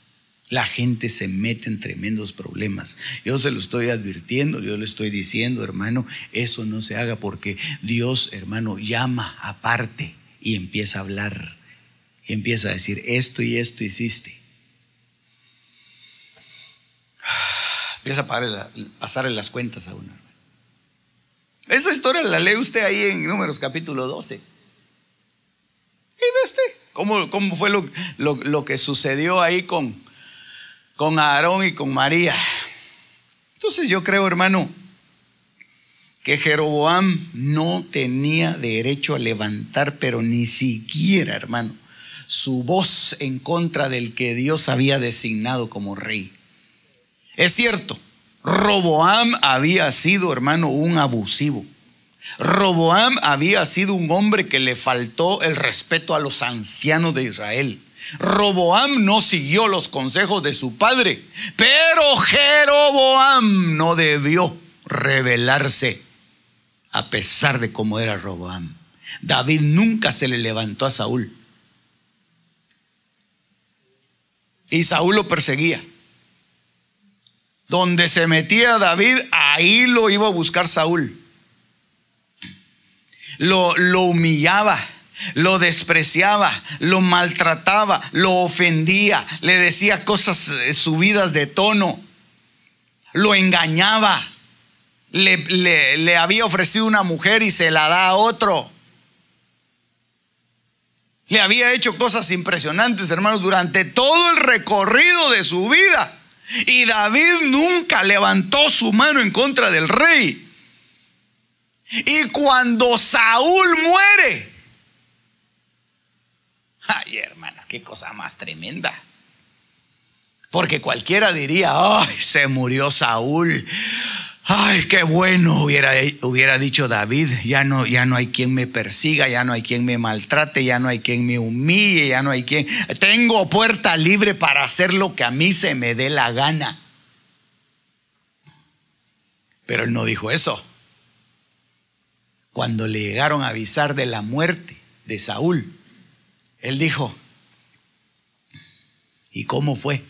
La gente se mete en tremendos problemas. Yo se lo estoy advirtiendo, yo le estoy diciendo, hermano, eso no se haga porque Dios, hermano, llama aparte y empieza a hablar. Y empieza a decir, esto y esto hiciste. [SIGHS] Empieza a pasarle las cuentas a uno. Esa historia la lee usted ahí en Números capítulo 12. Y ve usted cómo, cómo fue lo, lo, que sucedió ahí con, con Aarón y con María. Entonces yo creo, hermano, que Jeroboam no tenía derecho a levantar, pero ni siquiera, hermano, su voz en contra del que Dios había designado como rey. Es cierto, Roboam había sido, hermano, un abusivo. Roboam había sido un hombre que le faltó el respeto a los ancianos de Israel. Roboam no siguió los consejos de su padre, pero Jeroboam no debió rebelarse a pesar de cómo era Roboam. David nunca se le levantó a Saúl. Y Saúl lo perseguía. Donde se metía David, ahí lo iba a buscar Saúl. Lo, lo humillaba, lo despreciaba, lo maltrataba, lo ofendía, le decía cosas eh, subidas de tono, lo engañaba, le, le, había ofrecido una mujer y se la da a otro. Le había hecho cosas impresionantes, hermanos, durante todo el recorrido de su vida. Y David nunca levantó su mano en contra del rey. Y cuando Saúl muere, ay hermano, qué cosa más tremenda. Porque cualquiera diría, ay, se murió Saúl. Ay, qué bueno hubiera, hubiera dicho David, ya no, ya no hay quien me persiga, ya no hay quien me maltrate, ya no hay quien me humille, ya no hay quien... Tengo puerta libre para hacer lo que a mí se me dé la gana. Pero él no dijo eso. Cuando le llegaron a avisar de la muerte de Saúl, él dijo, ¿y cómo fue?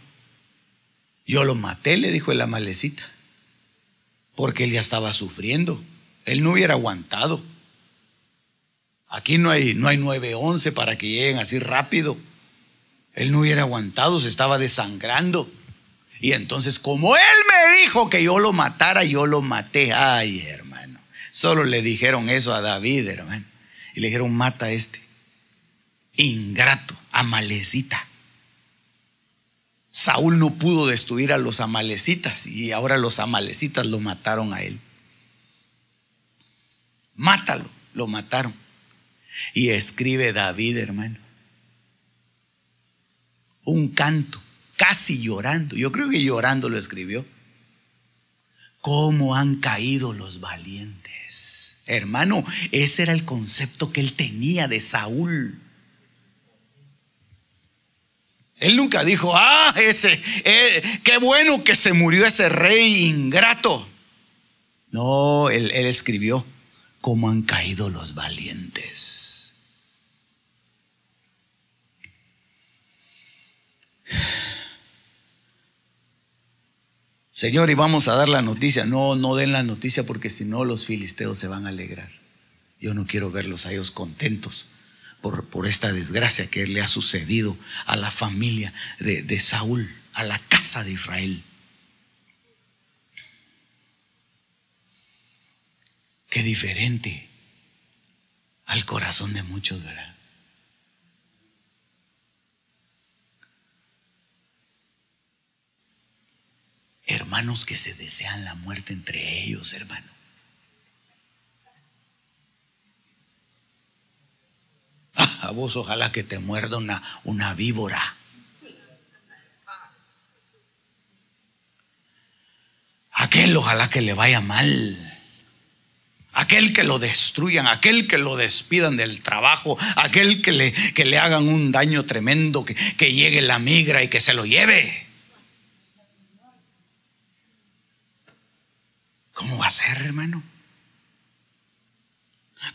Yo lo maté, le dijo el amalecita porque él ya estaba sufriendo. Él no hubiera aguantado. Aquí no hay, no hay 911 para que lleguen así rápido. Él no hubiera aguantado, se estaba desangrando. Y entonces, como él me dijo que yo lo matara, yo lo maté. Ay, hermano. Solo le dijeron eso a David, hermano. Y le dijeron, mata a este. Ingrato, amalecita. Saúl no pudo destruir a los amalecitas y ahora los amalecitas lo mataron a él. Mátalo, lo mataron. Y escribe David, hermano, un canto, casi llorando. Yo creo que llorando lo escribió. ¿Cómo han caído los valientes? Hermano, ese era el concepto que él tenía de Saúl. Él nunca dijo, ah, ese, eh, qué bueno que se murió ese rey ingrato. No, él, él escribió, cómo han caído los valientes. Señor, y vamos a dar la noticia. No, no den la noticia porque si no los filisteos se van a alegrar. Yo no quiero verlos a ellos contentos por, por esta desgracia que le ha sucedido a la familia de, de Saúl, a la casa de Israel. Qué diferente al corazón de muchos, ¿verdad? Hermanos que se desean la muerte entre ellos, hermano. Ah, a vos ojalá que te muerda una, una víbora. Aquel ojalá que le vaya mal. Aquel que lo destruyan, aquel que lo despidan del trabajo, aquel que le, que le hagan un daño tremendo, que, que llegue la migra y que se lo lleve. ¿Cómo va a ser, hermano?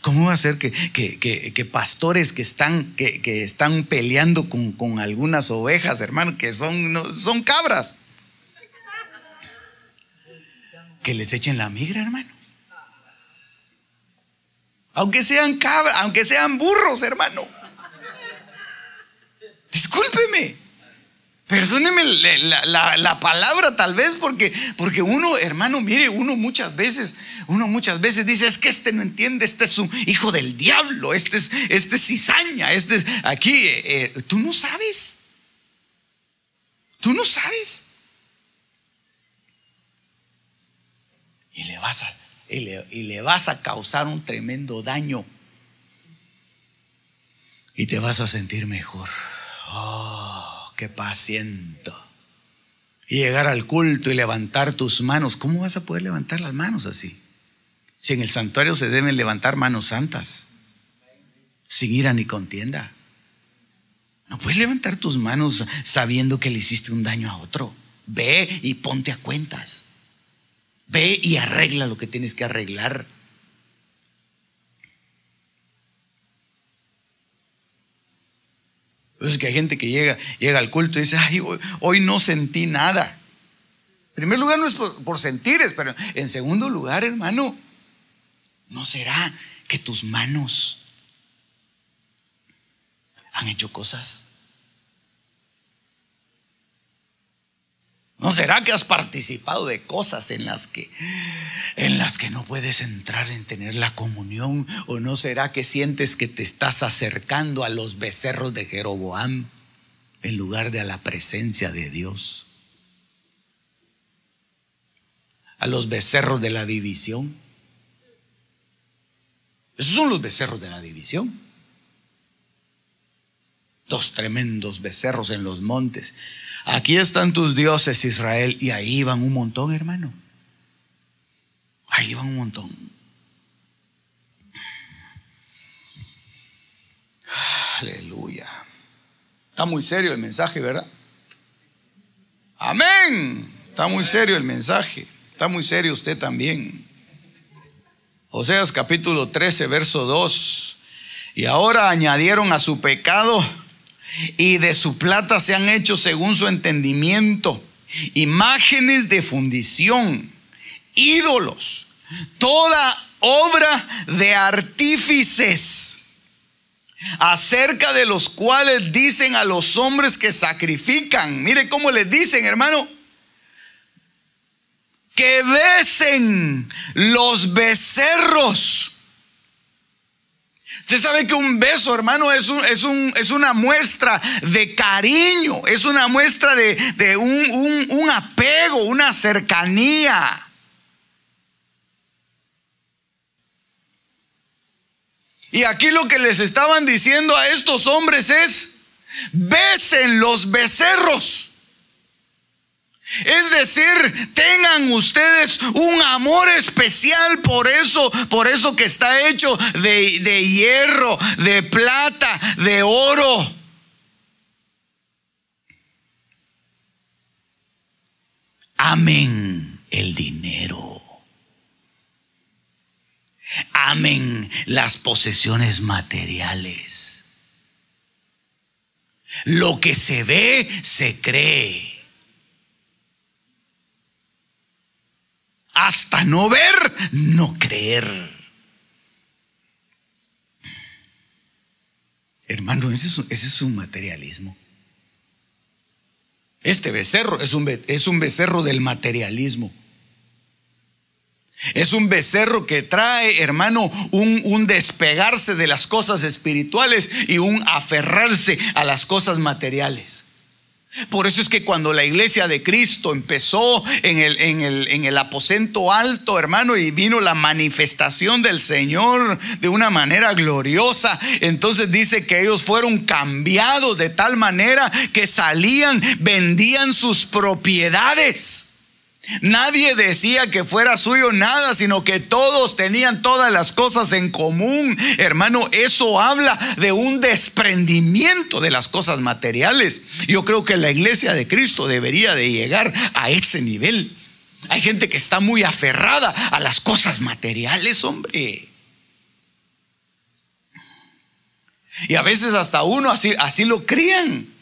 ¿Cómo va a ser que, que, pastores que están, que, están peleando con, con, algunas ovejas, hermano, que son, son cabras, que les echen la migra, hermano? Aunque sean cabras, aunque sean burros, hermano. Discúlpeme. Perdóneme la, palabra tal vez porque, porque uno, hermano, mire, uno muchas veces, uno muchas veces dice, es que este no entiende, este es un hijo del diablo, este es, este es cizaña, este es aquí, eh, eh, tú no sabes, tú no sabes. Y le vas a, y le, vas a causar un tremendo daño. Y te vas a sentir mejor. Oh qué paciento. Y llegar al culto y levantar tus manos. ¿Cómo vas a poder levantar las manos así? Si en el santuario se deben levantar manos santas, sin ira ni contienda. No puedes levantar tus manos sabiendo que le hiciste un daño a otro. Ve y ponte a cuentas. Ve y arregla lo que tienes que arreglar. Es que hay gente que llega, llega al culto y dice, ay, hoy, no sentí nada. En primer lugar no es por, por sentires, pero en segundo lugar, hermano, ¿no será que tus manos han hecho cosas? ¿No será que has participado de cosas en las que en las que no puedes entrar en tener la comunión o no será que sientes que te estás acercando a los becerros de Jeroboam en lugar de a la presencia de Dios? A los becerros de la división. Esos son los becerros de la división dos tremendos becerros en los montes. Aquí están tus dioses, Israel, y ahí van un montón, hermano. Ahí van un montón. Aleluya. Está muy serio el mensaje, ¿verdad? Amén. Está muy serio el mensaje. Está muy serio usted también. Oseas capítulo 13, verso 2. Y ahora añadieron a su pecado y de su plata se han hecho según su entendimiento imágenes de fundición, ídolos, toda obra de artífices, acerca de los cuales dicen a los hombres que sacrifican, mire cómo les dicen, hermano, que besen los becerros Usted sabe que un beso, hermano, es, es, es una muestra de cariño, es una muestra de, un, un apego, una cercanía. Y aquí lo que les estaban diciendo a estos hombres es, besen los becerros. Es decir, tengan ustedes un amor especial por eso, por eso que está hecho de, de hierro, de plata, de oro. Amen el dinero. Amen las posesiones materiales. Lo que se ve, se cree. Hasta no ver, no creer. Hermano, ese es, un materialismo. Este becerro es un, becerro del materialismo. Es un becerro que trae, hermano, un, despegarse de las cosas espirituales y un aferrarse a las cosas materiales. Por eso es que cuando la iglesia de Cristo empezó en el, en, el, en el, aposento alto, hermano, y vino la manifestación del Señor de una manera gloriosa, entonces dice que ellos fueron cambiados de tal manera que salían, vendían sus propiedades Nadie decía que fuera suyo nada, sino que todos tenían todas las cosas en común. Hermano, eso habla de un desprendimiento de las cosas materiales. Yo creo que la iglesia de Cristo debería de llegar a ese nivel. Hay gente que está muy aferrada a las cosas materiales, hombre. Y a veces hasta uno así, así lo crían.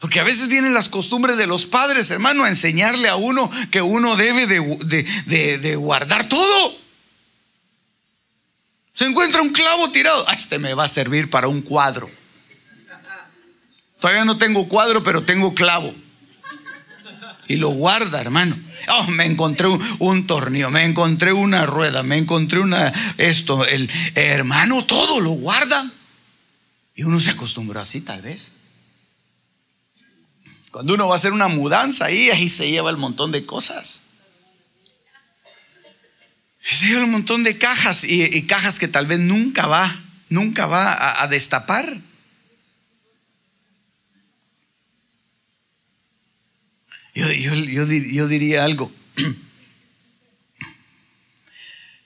Porque a veces vienen las costumbres de los padres, hermano, a enseñarle a uno que uno debe de, guardar todo. Se encuentra un clavo tirado. Ah, este me va a servir para un cuadro. Todavía no tengo cuadro, pero tengo clavo. Y lo guarda, hermano. Oh, me encontré un, tornillo, me encontré una rueda, me encontré una esto, el hermano, todo lo guarda. Y uno se acostumbró así, tal vez. Cuando uno va a hacer una mudanza ahí, ahí se lleva el montón de cosas. Se lleva un montón de cajas y, cajas que tal vez nunca va, nunca va a, destapar. Yo, yo, diría algo. [CLEARS THROAT]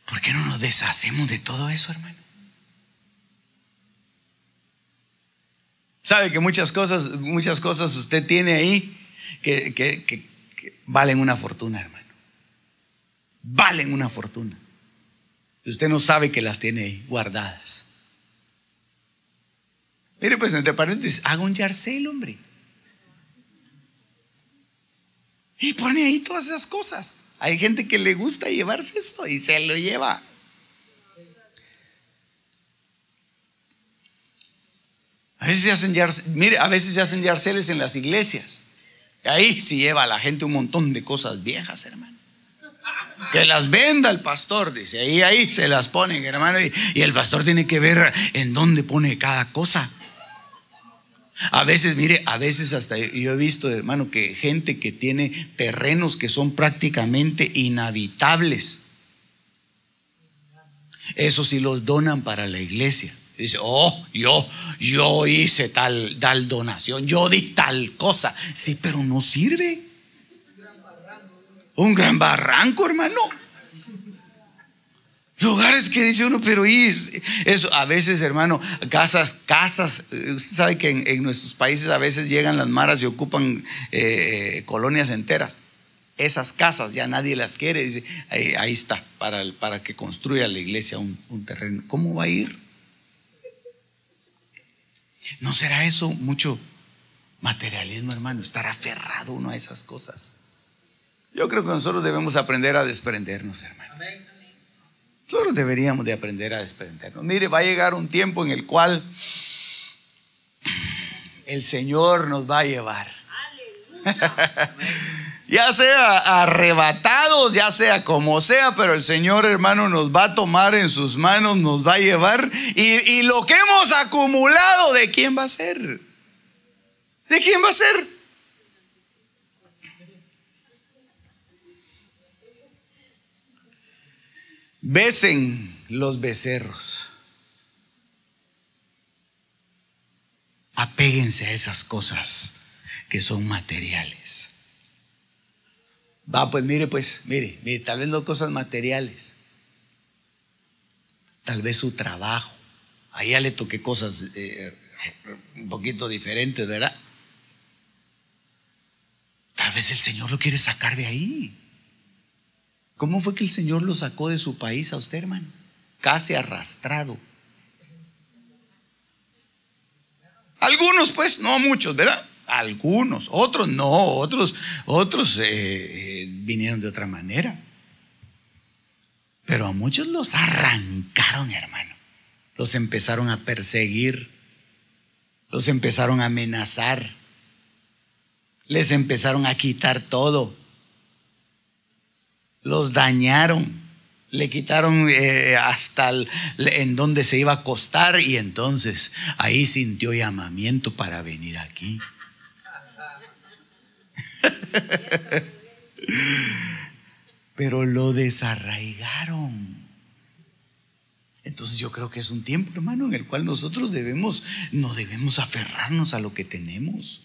¿Por qué no nos deshacemos de todo eso, hermano? Sabe que muchas cosas, muchas cosas usted tiene ahí que, valen una fortuna, hermano. Valen una fortuna. Usted no sabe que las tiene ahí guardadas. Mire, pues entre paréntesis, haga un yarcel, hombre. Y pone ahí todas esas cosas. Hay gente que le gusta llevarse eso y se lo lleva. A veces se hacen, mire, a veces se hacen yarceles en las iglesias. Ahí sí lleva a la gente un montón de cosas viejas, hermano. Que las venda el pastor, dice. Ahí, ahí se las ponen, hermano. Y, y el pastor tiene que ver en dónde pone cada cosa. A veces, mire, a veces hasta yo he visto, hermano, que gente que tiene terrenos que son prácticamente inhabitables. Eso sí los donan para la iglesia. Dice, oh, yo, yo hice tal, tal donación, yo di tal cosa. Sí, pero no sirve. Un gran barranco, hermano. Lugares que dice uno, pero y eso a veces, hermano, casas, casas. Usted sabe que en, nuestros países a veces llegan las maras y ocupan eh, colonias enteras. Esas casas ya nadie las quiere. Dice, ahí, está, para, para, que construya la iglesia un, un terreno. ¿Cómo va a ir? ¿No será eso mucho materialismo, hermano? Estar aferrado uno a esas cosas. Yo creo que nosotros debemos aprender a desprendernos, hermano. Nosotros deberíamos de aprender a desprendernos. Mire, va a llegar un tiempo en el cual el Señor nos va a llevar. Aleluya. [LAUGHS] ya sea arrebatados, ya sea como sea, pero el Señor hermano nos va a tomar en sus manos, nos va a llevar y, lo que hemos acumulado, ¿de quién va a ser? ¿De quién va a ser? Besen los becerros. Apéguense a esas cosas que son materiales. Va, pues mire, pues, mire, mire, tal vez no cosas materiales. Tal vez su trabajo. Ahí ya le toqué cosas eh, un poquito diferentes, ¿verdad? Tal vez el Señor lo quiere sacar de ahí. ¿Cómo fue que el Señor lo sacó de su país a usted, hermano? Casi arrastrado. Algunos, pues, no muchos, ¿verdad? Algunos, otros no, otros, otros eh, eh, vinieron de otra manera. Pero a muchos los arrancaron, hermano. Los empezaron a perseguir. Los empezaron a amenazar. Les empezaron a quitar todo. Los dañaron. Le quitaron eh, hasta en donde se iba a acostar y entonces ahí sintió llamamiento para venir aquí. [LAUGHS] Pero lo desarraigaron. Entonces yo creo que es un tiempo, hermano, en el cual nosotros debemos, no debemos aferrarnos a lo que tenemos.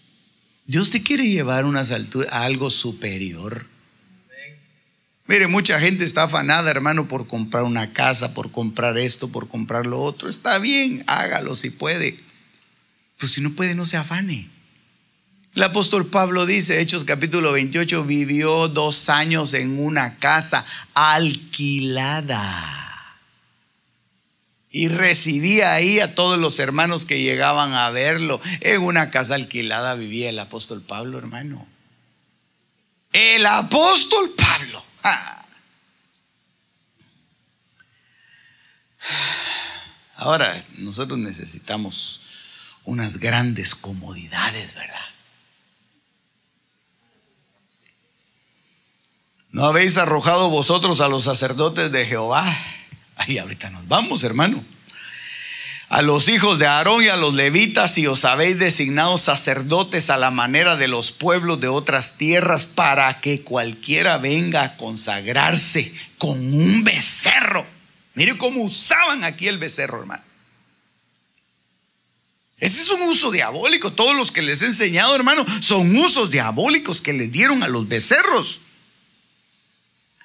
Dios te quiere llevar a algo superior. Mire, mucha gente está afanada, hermano, por comprar una casa, por comprar esto, por comprar lo otro. Está bien, hágalo si puede. Pues si no puede, no se afane. El apóstol Pablo dice, Hechos capítulo 28, vivió dos años en una casa alquilada. Y recibía ahí a todos los hermanos que llegaban a verlo. En una casa alquilada vivía el apóstol Pablo, hermano. El apóstol Pablo. Ahora, nosotros necesitamos unas grandes comodidades, ¿verdad? ¿No habéis arrojado vosotros a los sacerdotes de Jehová? Ahí ahorita nos vamos, hermano a los hijos de Aarón y a los levitas y os habéis designado sacerdotes a la manera de los pueblos de otras tierras para que cualquiera venga a consagrarse con un becerro. Mire cómo usaban aquí el becerro, hermano. Ese es un uso diabólico. Todos los que les he enseñado, hermano, son usos diabólicos que le dieron a los becerros.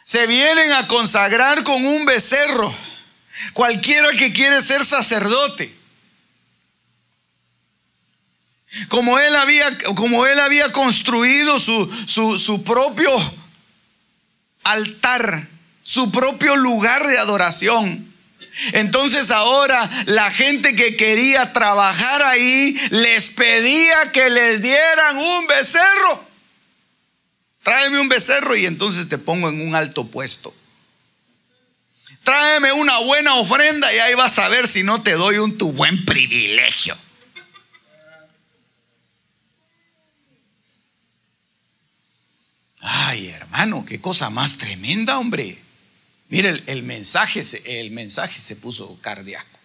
Se vienen a consagrar con un becerro. Cualquiera que quiere ser sacerdote. Como él había, como él había construido su, su, su propio altar, su propio lugar de adoración. Entonces ahora la gente que quería trabajar ahí les pedía que les dieran un becerro. Tráeme un becerro y entonces te pongo en un alto puesto tráeme una buena ofrenda y ahí vas a ver si no te doy un tu buen privilegio. Ay, hermano, qué cosa más tremenda, hombre. Mire, el, mensaje, el mensaje se puso cardíaco.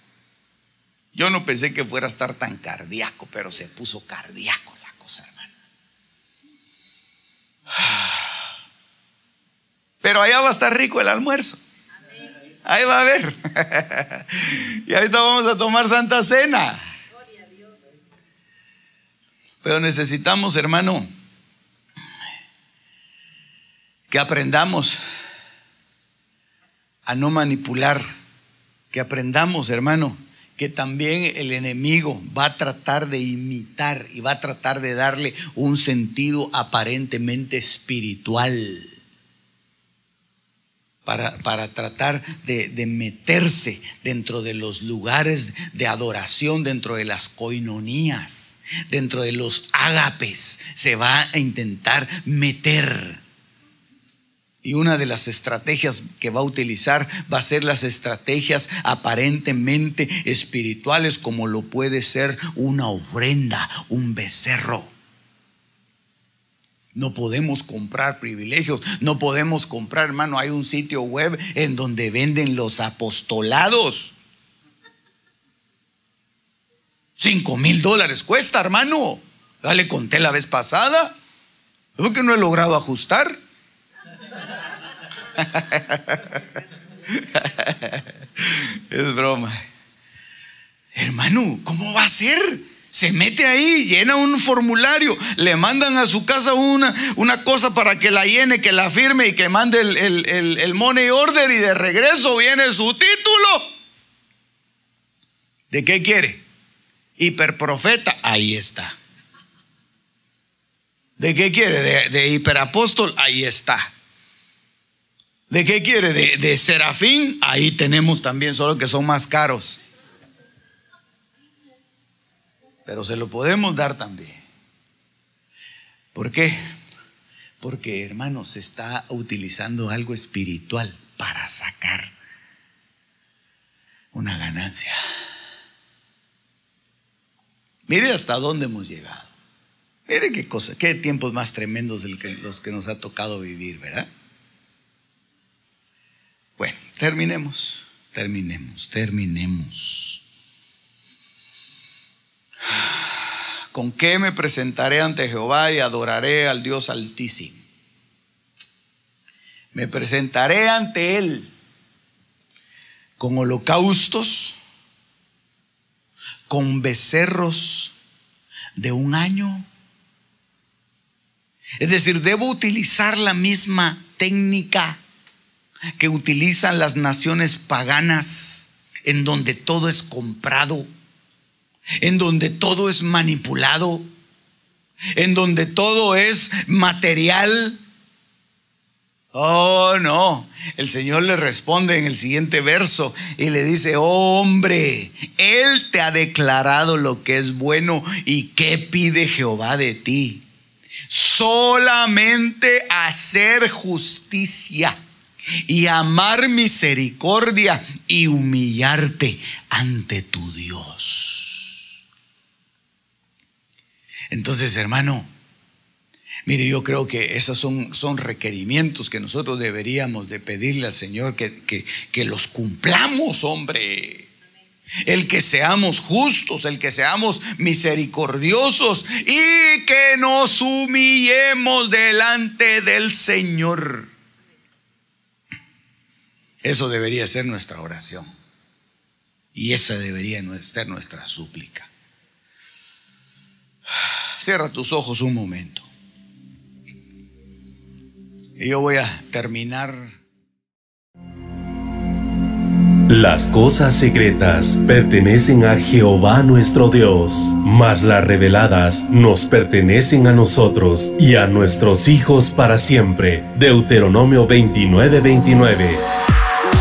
Yo no pensé que fuera a estar tan cardíaco, pero se puso cardíaco la cosa, hermano. Pero allá va a estar rico el almuerzo. Ahí va a ver. [LAUGHS] y ahorita vamos a tomar Santa Cena. Pero necesitamos, hermano, que aprendamos a no manipular, que aprendamos, hermano, que también el enemigo va a tratar de imitar y va a tratar de darle un sentido aparentemente espiritual para, tratar de, de, meterse dentro de los lugares de adoración, dentro de las coinonías, dentro de los ágapes. Se va a intentar meter. Y una de las estrategias que va a utilizar va a ser las estrategias aparentemente espirituales, como lo puede ser una ofrenda, un becerro. No podemos comprar privilegios, no podemos comprar, hermano. Hay un sitio web en donde venden los apostolados. Cinco mil dólares cuesta, hermano. Ya le conté la vez pasada. ¿Por que no he logrado ajustar? [LAUGHS] es broma. Hermano, ¿cómo va a ser? Se mete ahí, llena un formulario, le mandan a su casa una, una cosa para que la llene, que la firme y que mande el, el money order y de regreso viene su título. ¿De qué quiere? Hiperprofeta, ahí está. ¿De qué quiere? De, hiperapóstol, ahí está. ¿De qué quiere? De, serafín, ahí tenemos también, solo que son más caros pero se lo podemos dar también. ¿Por qué? Porque, hermanos, se está utilizando algo espiritual para sacar una ganancia. Mire hasta dónde hemos llegado. Mire qué cosa, qué tiempos más tremendos los que nos ha tocado vivir, ¿verdad? Bueno, terminemos, terminemos, terminemos. ¿Con qué me presentaré ante Jehová y adoraré al Dios altísimo? Me presentaré ante Él con holocaustos, con becerros de un año. Es decir, debo utilizar la misma técnica que utilizan las naciones paganas, en donde todo es comprado, en donde todo es manipulado, en donde todo es material. Oh, no. El Señor le responde en el siguiente verso y le dice, oh hombre, Él te ha declarado lo que es bueno y qué pide Jehová de ti. Solamente hacer justicia y amar misericordia y humillarte ante tu Dios. Entonces, hermano, mire, yo creo que esos son, son requerimientos que nosotros deberíamos de pedirle al Señor que, que los cumplamos, hombre. El que seamos justos, el que seamos misericordiosos y que nos humillemos delante del Señor. Eso debería ser nuestra oración. Y esa debería ser nuestra súplica. Cierra tus ojos un momento. Y yo voy a terminar. Las cosas secretas pertenecen a Jehová nuestro Dios, mas las reveladas nos pertenecen a nosotros y a nuestros hijos para siempre. Deuteronomio 29:29. 29.